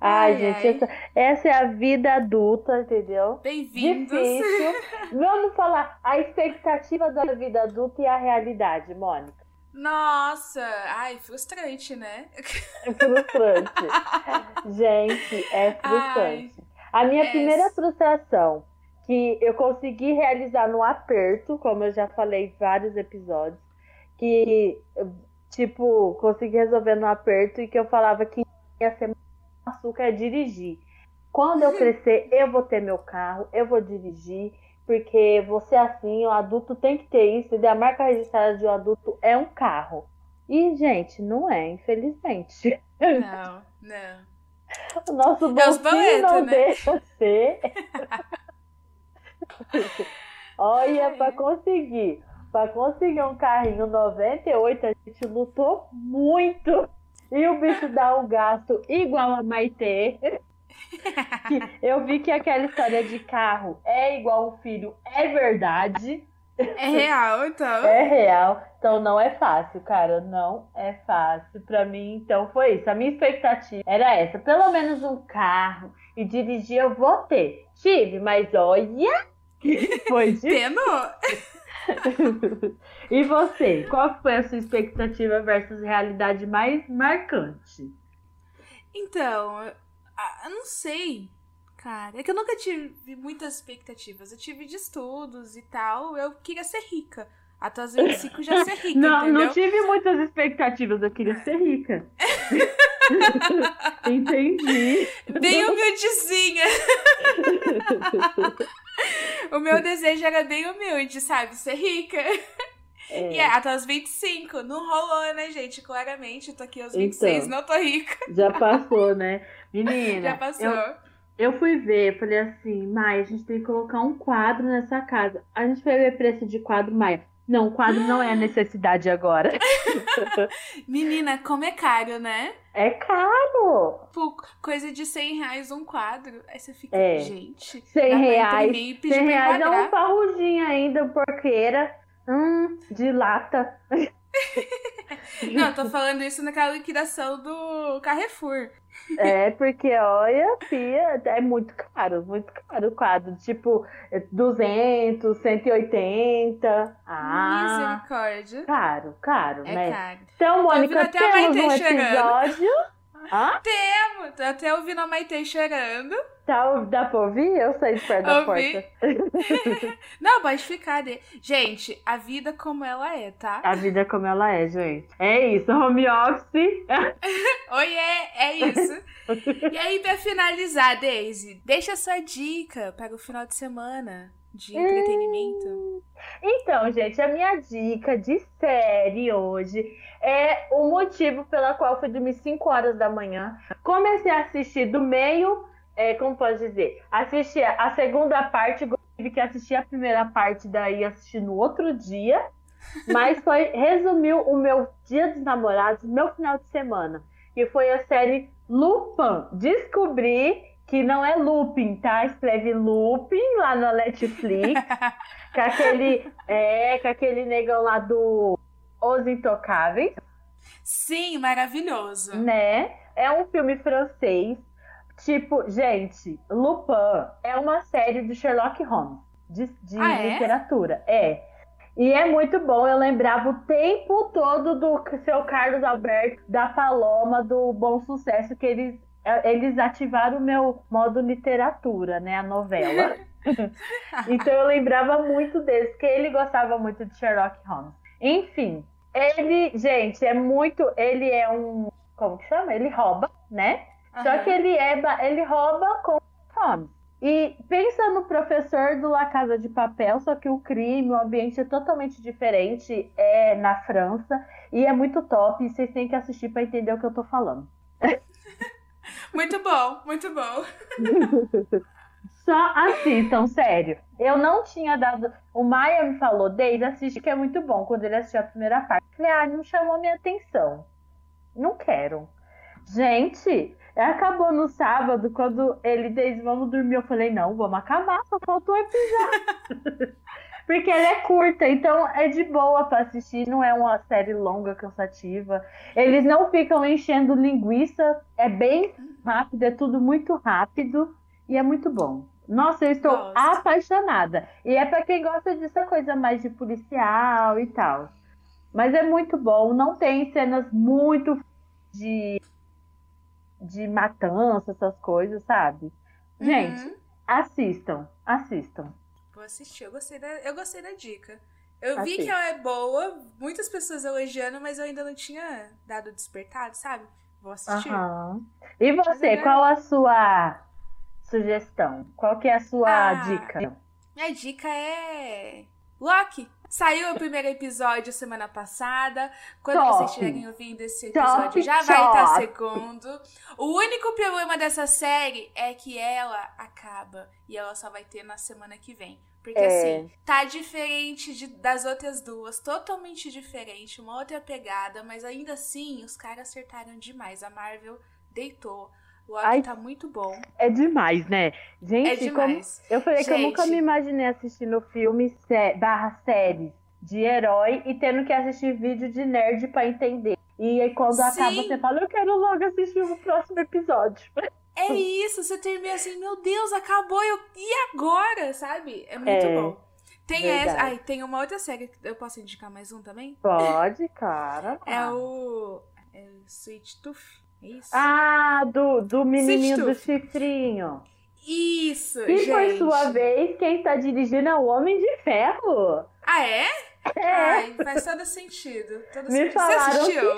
Ai, Ai, gente, ai. Essa, essa é a vida adulta, entendeu? Bem-vindos. Difícil. Vamos falar a expectativa da vida adulta e a realidade, Mônica. Nossa, ai, frustrante, né? É frustrante. Gente, é frustrante. a minha é. primeira frustração, que eu consegui realizar no aperto, como eu já falei em vários episódios, que, tipo, consegui resolver no aperto e que eu falava que ia ser açúcar é dirigir. Quando eu crescer, eu vou ter meu carro, eu vou dirigir, porque você assim, o adulto tem que ter isso, e a marca registrada de um adulto é um carro. E, gente, não é, infelizmente. Não, não. O nosso É bolsinho boletos, não né? deixa ser. Olha, É. para conseguir, para conseguir um carrinho 98, a gente lutou muito. E o bicho dá um gasto igual a Maitê. Eu vi que aquela história de carro é igual um filho, é verdade, É real, então. é real. Então não é fácil, cara, não é fácil. Pra mim, então foi isso. A minha expectativa era essa, pelo menos um carro e dirigir eu vou ter. Tive, mas olha, que foi difícil. Penou. E você? Qual foi a sua expectativa versus realidade mais marcante? Então, eu não sei, cara. É que eu nunca tive muitas expectativas. Eu tive de estudos e tal. Eu queria ser rica. Até os 25 já ser rica. Não, entendeu? não tive muitas expectativas. Eu queria ser rica. Entendi. Bem humildezinha. o meu desejo era bem humilde, sabe? Ser rica. É. E é, até os 25. Não rolou, né, gente? Claramente, eu tô aqui aos 26, então, não tô rica. Já passou, né? Menina. Já passou. Eu, eu fui ver, falei assim, Maia, a gente tem que colocar um quadro nessa casa. A gente foi ver preço de quadro, Maia. Não, o quadro não é a necessidade agora. Menina, como é caro, né? É caro! Por coisa de 100 reais um quadro. Aí você fica, é. gente. 100 reais. 100 reais é um farrudinho ainda, porqueira. Hum, de lata. Não, tô falando isso naquela liquidação do Carrefour. É, porque olha, Fia, é muito caro, muito caro o quadro. Tipo, 200, 180. Ah, Misericórdia. Caro, caro, é né? Caro. Então, Mônica, temos um episódio. Hã? Temos! Tô até ouvindo a Maite chorando. Tá, dá pra ouvir? Eu saí de perto da porta. Não, pode ficar. De... Gente, a vida como ela é, tá? A vida como ela é, gente. É isso, home office. Oi, é, é isso. E aí, pra finalizar, Daisy, deixa sua dica para o final de semana de entretenimento. Então, gente, a minha dica de série hoje é o motivo pela qual fui dormir 5 horas da manhã. Comecei a assistir do meio, é, como pode dizer, assisti a segunda parte, tive que assistir a primeira parte, daí assistir no outro dia. Mas foi, resumiu o meu dia dos namorados, meu final de semana. Que foi a série Lupin. Descobri que não é Lupin, tá? Escreve Lupin lá no Netflix. com aquele, é, com aquele negão lá do os Intocáveis. Sim, maravilhoso. Né? É um filme francês. Tipo, gente, Lupin é uma série de Sherlock Holmes, de, de ah, é? literatura. É. E é muito bom. Eu lembrava o tempo todo do seu Carlos Alberto, da Paloma, do Bom Sucesso, que eles, eles ativaram o meu modo literatura, né? A novela. então eu lembrava muito deles, porque ele gostava muito de Sherlock Holmes. Enfim, ele, gente, é muito. Ele é um. Como que chama? Ele rouba, né? Uhum. Só que ele é. Ele rouba com fome. E pensa no professor do La Casa de Papel, só que o crime, o ambiente é totalmente diferente, é na França, e é muito top, e vocês têm que assistir para entender o que eu tô falando. Muito bom, muito bom. Só assistam, sério. Eu não tinha dado. O Maia me falou, desde assiste que é muito bom quando ele assistiu a primeira parte. Falei, ah, não chamou minha atenção. Não quero. Gente, acabou no sábado, quando ele disse, vamos dormir. Eu falei, não, vamos acabar, só faltou um episódio. Porque ela é curta, então é de boa para assistir, não é uma série longa, cansativa. Eles não ficam enchendo linguiça, é bem rápido, é tudo muito rápido e é muito bom. Nossa, eu estou Gosto. apaixonada. E é para quem gosta dessa coisa mais de policial e tal. Mas é muito bom. Não tem cenas muito de, de matança, essas coisas, sabe? Uhum. Gente, assistam. Assistam. Vou assistir. Eu gostei da, eu gostei da dica. Eu vi que ela é boa, muitas pessoas elogiando, mas eu ainda não tinha dado despertado, sabe? Vou assistir. Uhum. E você, é qual a sua sugestão? Qual que é a sua ah, dica? Minha dica é Loki. Saiu o primeiro episódio semana passada. Quando top, vocês estiverem ouvindo esse episódio, top, já vai estar segundo. O único problema dessa série é que ela acaba. E ela só vai ter na semana que vem. Porque é. assim, tá diferente de, das outras duas, totalmente diferente, uma outra pegada, mas ainda assim os caras acertaram demais. A Marvel deitou. O Ai, tá muito bom. É demais, né? Gente, é demais. Como... eu falei Gente... que eu nunca me imaginei assistindo filme sé... barra séries de herói e tendo que assistir vídeo de nerd para entender. E aí quando Sim. acaba, você fala, eu quero logo assistir o próximo episódio. É isso, você termina assim, meu Deus, acabou, eu... e agora, sabe? É muito é. bom. Tem Verdade. essa. Ai, tem uma outra série. que Eu posso indicar mais um também? Pode, cara. É o. É o Sweet Tooth. É isso? Ah, do, do menininho do chifrinho. isso, E gente. por sua vez, quem está dirigindo é o Homem de Ferro. Ah, é? É, Ai, faz todo sentido. Todo me sentido. Você assistiu?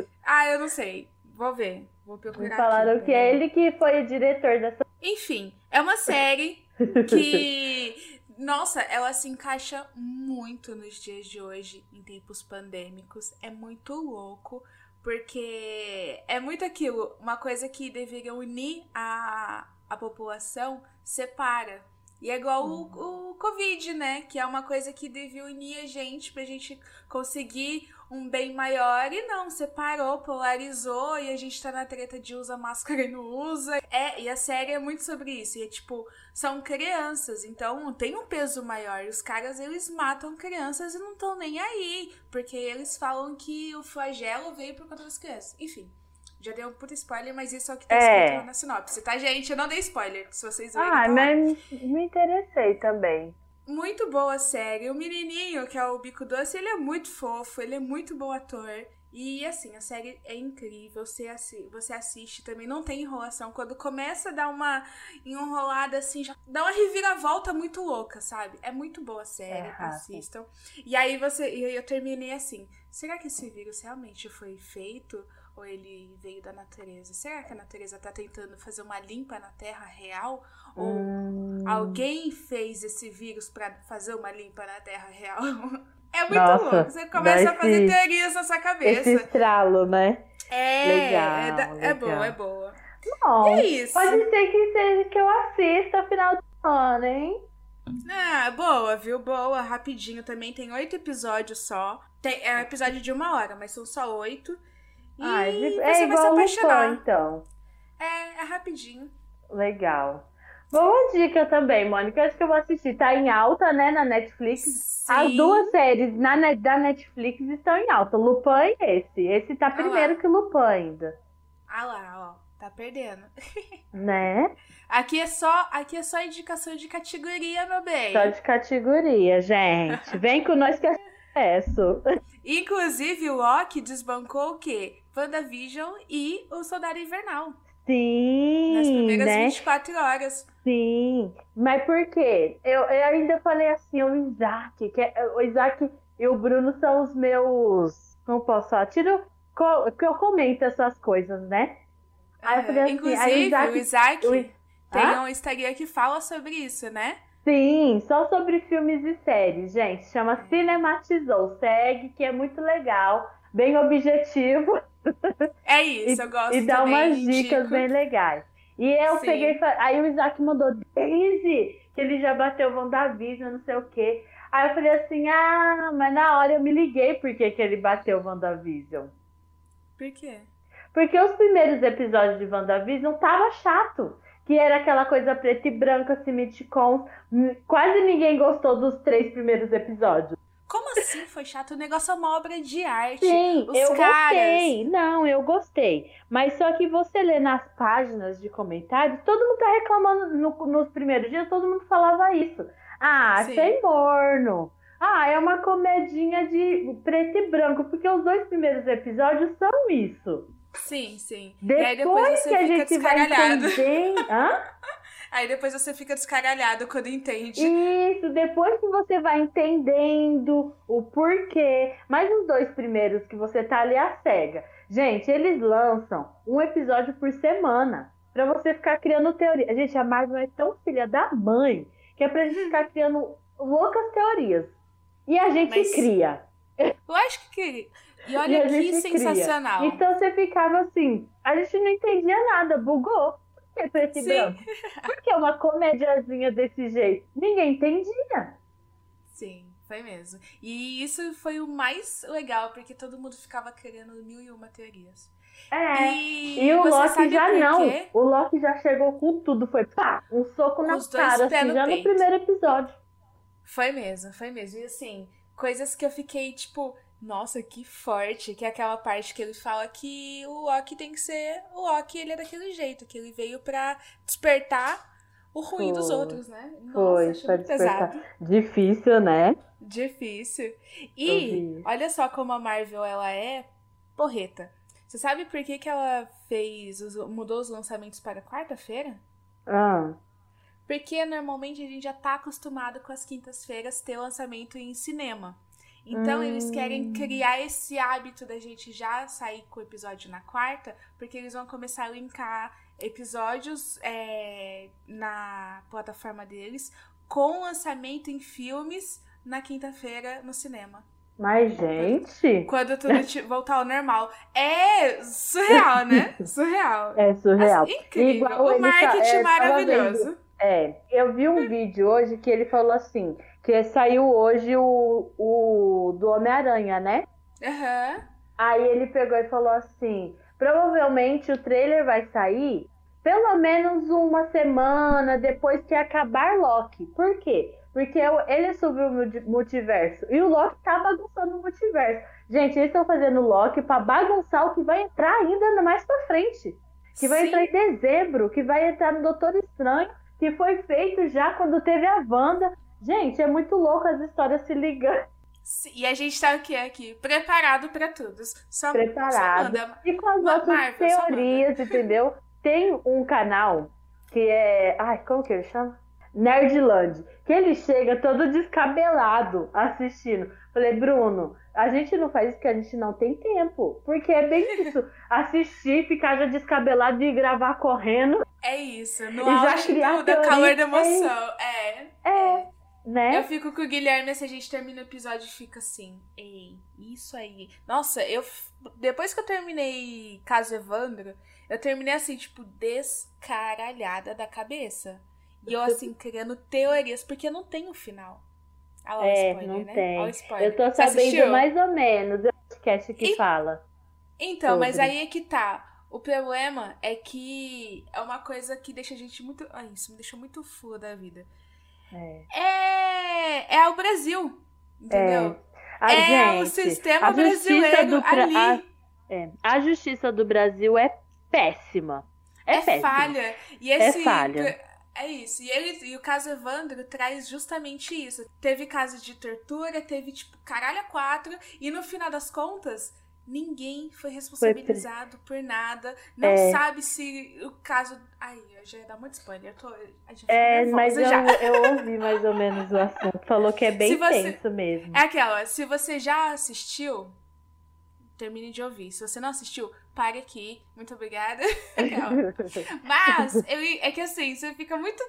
é. Ah, eu não sei. Vou ver. Vou procurar. Me falaram aqui, que é ele que foi o diretor dessa. Enfim, é uma série que. Nossa, ela se encaixa muito nos dias de hoje, em tempos pandêmicos. É muito louco, porque é muito aquilo, uma coisa que deveria unir a, a população separa. E é igual o, o Covid, né? Que é uma coisa que devia unir a gente pra gente conseguir um bem maior. E não, separou, polarizou e a gente tá na treta de usa máscara e não usa. É, e a série é muito sobre isso. E é tipo, são crianças, então tem um peso maior. Os caras, eles matam crianças e não estão nem aí. Porque eles falam que o flagelo veio por conta das crianças. Enfim. Já dei um puta spoiler, mas isso é o que tá É. escrito na sinopse, tá, gente? Eu não dei spoiler, se vocês verem. Ah, tá lá. mas me interessei também. Muito boa a série. O menininho, que é o Bico Doce, ele é muito fofo, ele é muito bom ator. E assim, a série é incrível. Você, assi você assiste também, não tem enrolação. Quando começa a dar uma enrolada assim, já dá uma reviravolta muito louca, sabe? É muito boa a série, É assistam. E aí você. E eu terminei assim. Será que esse vírus realmente foi feito? Ou ele veio da natureza? Será que a natureza tá tentando fazer uma limpa na Terra real? Ou Hum, Alguém fez esse vírus pra fazer uma limpa na Terra real. É muito Nossa, louco. Você começa a fazer esse- teorias na sua cabeça. esse estralo, né? É, Legal, é, da- é legal. boa, é boa. Bom, É isso. pode ser que seja que eu assista final do ano, hein? Ah, boa, viu? Boa, rapidinho também. Tem oito episódios só. Tem, é um episódio de uma hora, mas são só oito. E Ah, é é vai se igual apaixonar. Lupin, então. É, é rapidinho. Legal. Boa dica também, Mônica. Acho que eu vou assistir. Tá em alta, né, na Netflix. Sim. As duas séries na, da Netflix estão em alta. Lupin e esse. Esse tá primeiro que Lupin ainda. Ah lá, ó. Tá perdendo. Né? Aqui é só, aqui é só indicação de categoria, meu bem. Só de categoria, gente. Vem com nós que é sucesso. Inclusive, o Loki desbancou o quê? WandaVision e o Soldado Invernal. Sim, Nas primeiras né? 24 horas. Sim. Mas por quê? Eu, eu ainda falei assim, o Isaac, que é- o Isaac e o Bruno são os meus. Como posso falar? Tiro. co- Que eu comento essas coisas, né? Aí eu falei assim, Inclusive, Isaac- o Isaac o- tem Hã? um Instagram que fala sobre isso, né? Sim, só sobre filmes e séries, gente. Chama Cinematizou. Segue, que é muito legal, bem objetivo É isso, eu gosto e dá também, umas indico. dicas bem legais. E eu Sim. peguei, e aí o Isaac mandou Daisy, que ele já bateu WandaVision, não sei o quê. Aí eu falei assim, ah, mas na hora eu me liguei por que ele bateu WandaVision. Por quê? Porque os primeiros episódios de WandaVision tava chato. Que era aquela coisa preta e branca, sitcoms. Hum, Quase ninguém gostou dos três primeiros episódios. Como assim foi chato? O negócio é uma obra de arte. Sim, os eu caras- gostei. Não, eu gostei. Mas só que você lê nas páginas de comentários, todo mundo tá reclamando no- nos primeiros dias, todo mundo falava isso. Ah, Sim. achei morno. Ah, é uma comedinha de preto e branco, porque os dois primeiros episódios são isso. Sim, sim. e Depois, aí depois você que a fica gente vai entender. Hã? Aí depois você fica descaralhado quando entende. Isso, depois que você vai entendendo o porquê. Mas os dois primeiros que você tá ali a cega. Gente, eles lançam um episódio por semana. Pra você ficar criando teoria. Gente, a Marvel é tão filha da mãe que é pra gente ficar criando loucas teorias. E a gente Mas- cria. Lógico que. E E olha a que gente cria. sensacional. Então você ficava assim, a gente não entendia nada, bugou. Por que preto e Sim. branco? Por que uma comédiazinha desse jeito? Ninguém entendia. Sim, foi mesmo. E isso foi o mais legal, porque todo mundo ficava querendo mil e uma teorias. É. E, E o Loki já não. quê? O Loki já chegou com tudo. Foi pá, um soco na Os dois cara, assim, no já no peito. primeiro episódio. Foi mesmo, foi mesmo. E assim, coisas que eu fiquei tipo, nossa, que forte. Que é aquela parte que ele fala que o Loki tem que ser. O Loki, ele é daquele jeito, que ele veio pra despertar o ruim dos Foi. outros, né? Nossa, Foi, pra despertar. pesado. Difícil, né? Difícil. E olha só como a Marvel ela é porreta. Você sabe por que, que ela fez os- mudou os lançamentos para quarta-feira? Ah, Porque normalmente a gente já tá acostumado com as quintas-feiras ter lançamento em cinema. Então eles querem Hum. criar esse hábito da gente já sair com o episódio na quarta, porque eles vão começar a linkar episódios é, na plataforma deles com lançamento em filmes na quinta-feira no cinema. mas, gente, Quando tudo voltar ao normal. É surreal, né? Surreal. é surreal. Assim, incrível. Igual o ele tá- marketing é, maravilhoso. É, eu vi um vídeo hoje que ele falou assim, que saiu hoje o, o do Homem-Aranha, né? Aham. Aí ele pegou e falou assim: provavelmente o trailer vai sair pelo menos uma semana depois que acabar Loki. Por quê? Porque ele subiu o multi- multiverso e o Loki tá bagunçando o multiverso. Gente, eles estão fazendo Loki pra bagunçar o que vai entrar ainda mais pra frente. Que vai Sim. entrar em dezembro, que vai entrar no Doutor Estranho, que foi feito já quando teve a Wanda. Gente, é muito louco as histórias se ligando. E a gente tá o quê aqui? Preparado pra tudo. Só, Preparado. Só manda. E com as outras Marvel, teorias, entendeu? Tem um canal que é. Ai, como que ele chama? Nerdland. Que ele chega todo descabelado assistindo. Falei, Bruno, a gente não faz isso porque a gente não tem tempo. Porque é bem isso. Assistir, ficar já descabelado e gravar correndo. É isso. No E já auge criar do, teoria, calor da é emoção. É. É, né? Eu fico com o Guilherme se a gente termina o episódio e fica assim, ei, isso aí. Nossa, eu. Depois que eu terminei Caso Evandro, eu terminei assim, tipo, descaralhada da cabeça. E eu, assim, criando teorias, porque não tem o final. Ah, lá, É, spoiler, não né? tem. Eu tô sabendo mais ou menos. O podcast que E- fala. Então, mas sobre. aí é que tá. O problema é que é uma coisa que deixa a gente muito. Ai, isso me deixou muito fula da vida. É. É. É o Brasil. Entendeu? A é o gente, sistema a justiça brasileiro do pra- ali. a- É, a justiça do Brasil é péssima. É, É, péssima. falha. E esse. falha. É isso. E, ele, e o caso Evandro traz justamente isso. Teve caso de tortura, teve, tipo, caralho a quatro. E no final das contas, ninguém foi responsabilizado por nada. Não É. sabe se o caso. Ai, eu já ia dar muito spoiler. Eu tô. Fico É, mas eu, já. eu ouvi mais ou menos o assunto. Falou que é bem você- tenso mesmo. É aquela, se você já assistiu, termine de ouvir. Se você não assistiu, pare aqui. Muito obrigada. Aquela. Mas, eu, é que assim, você fica muito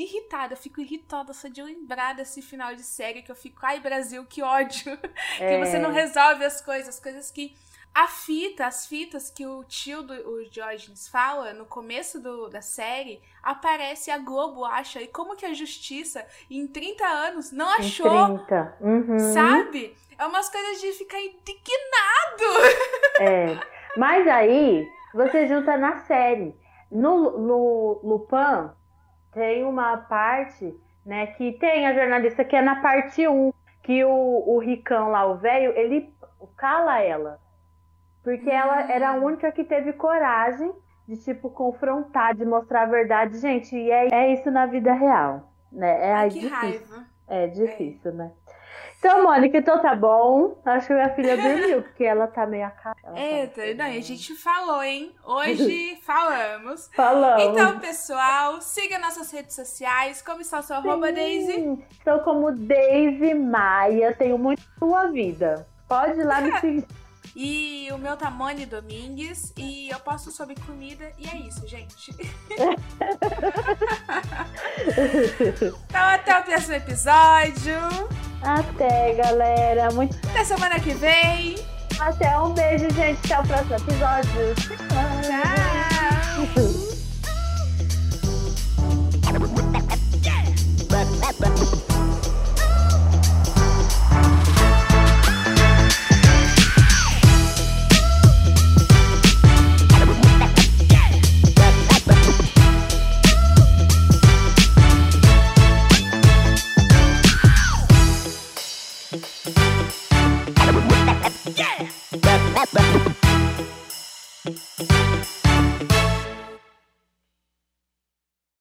irritada. Eu fico irritada só de lembrar desse final de série que eu fico, ai Brasil, que ódio. Que você não resolve as coisas, as coisas que. A fita, as fitas que o tio do o Diógenes fala no começo do, da série, aparece a Globo acha. E como que a justiça, em 30 anos, não achou 30. Uhum. Sabe? É umas coisas de ficar indignado. É. Mas aí, você junta na série. No, no Lupin, tem uma parte, né, que tem a jornalista que é na parte 1, que o, o Ricão lá, o velho, ele cala ela. Porque ela Hum. era a única que teve coragem de, tipo, confrontar, de mostrar a verdade. Gente, e é, é isso na vida real, né? É Ai, que difícil. raiva. É difícil, né? Então, Mônica, então tá bom. Acho que minha filha dormiu, porque ela tá meio acabada. Eita, não, e a gente falou, hein? Hoje falamos. Falamos. Então, pessoal, siga nossas redes sociais. Como está o seu arroba, Daisy? Estou como Daisy Maia. Tenho muito sua vida. Pode ir lá me seguir. E o meu tá Mone Domingues. E eu posto sobre comida. E é isso, gente. então, até o próximo episódio. Até, galera. Muito Até semana que vem. até. Um beijo, gente. Até o próximo episódio. Tchau.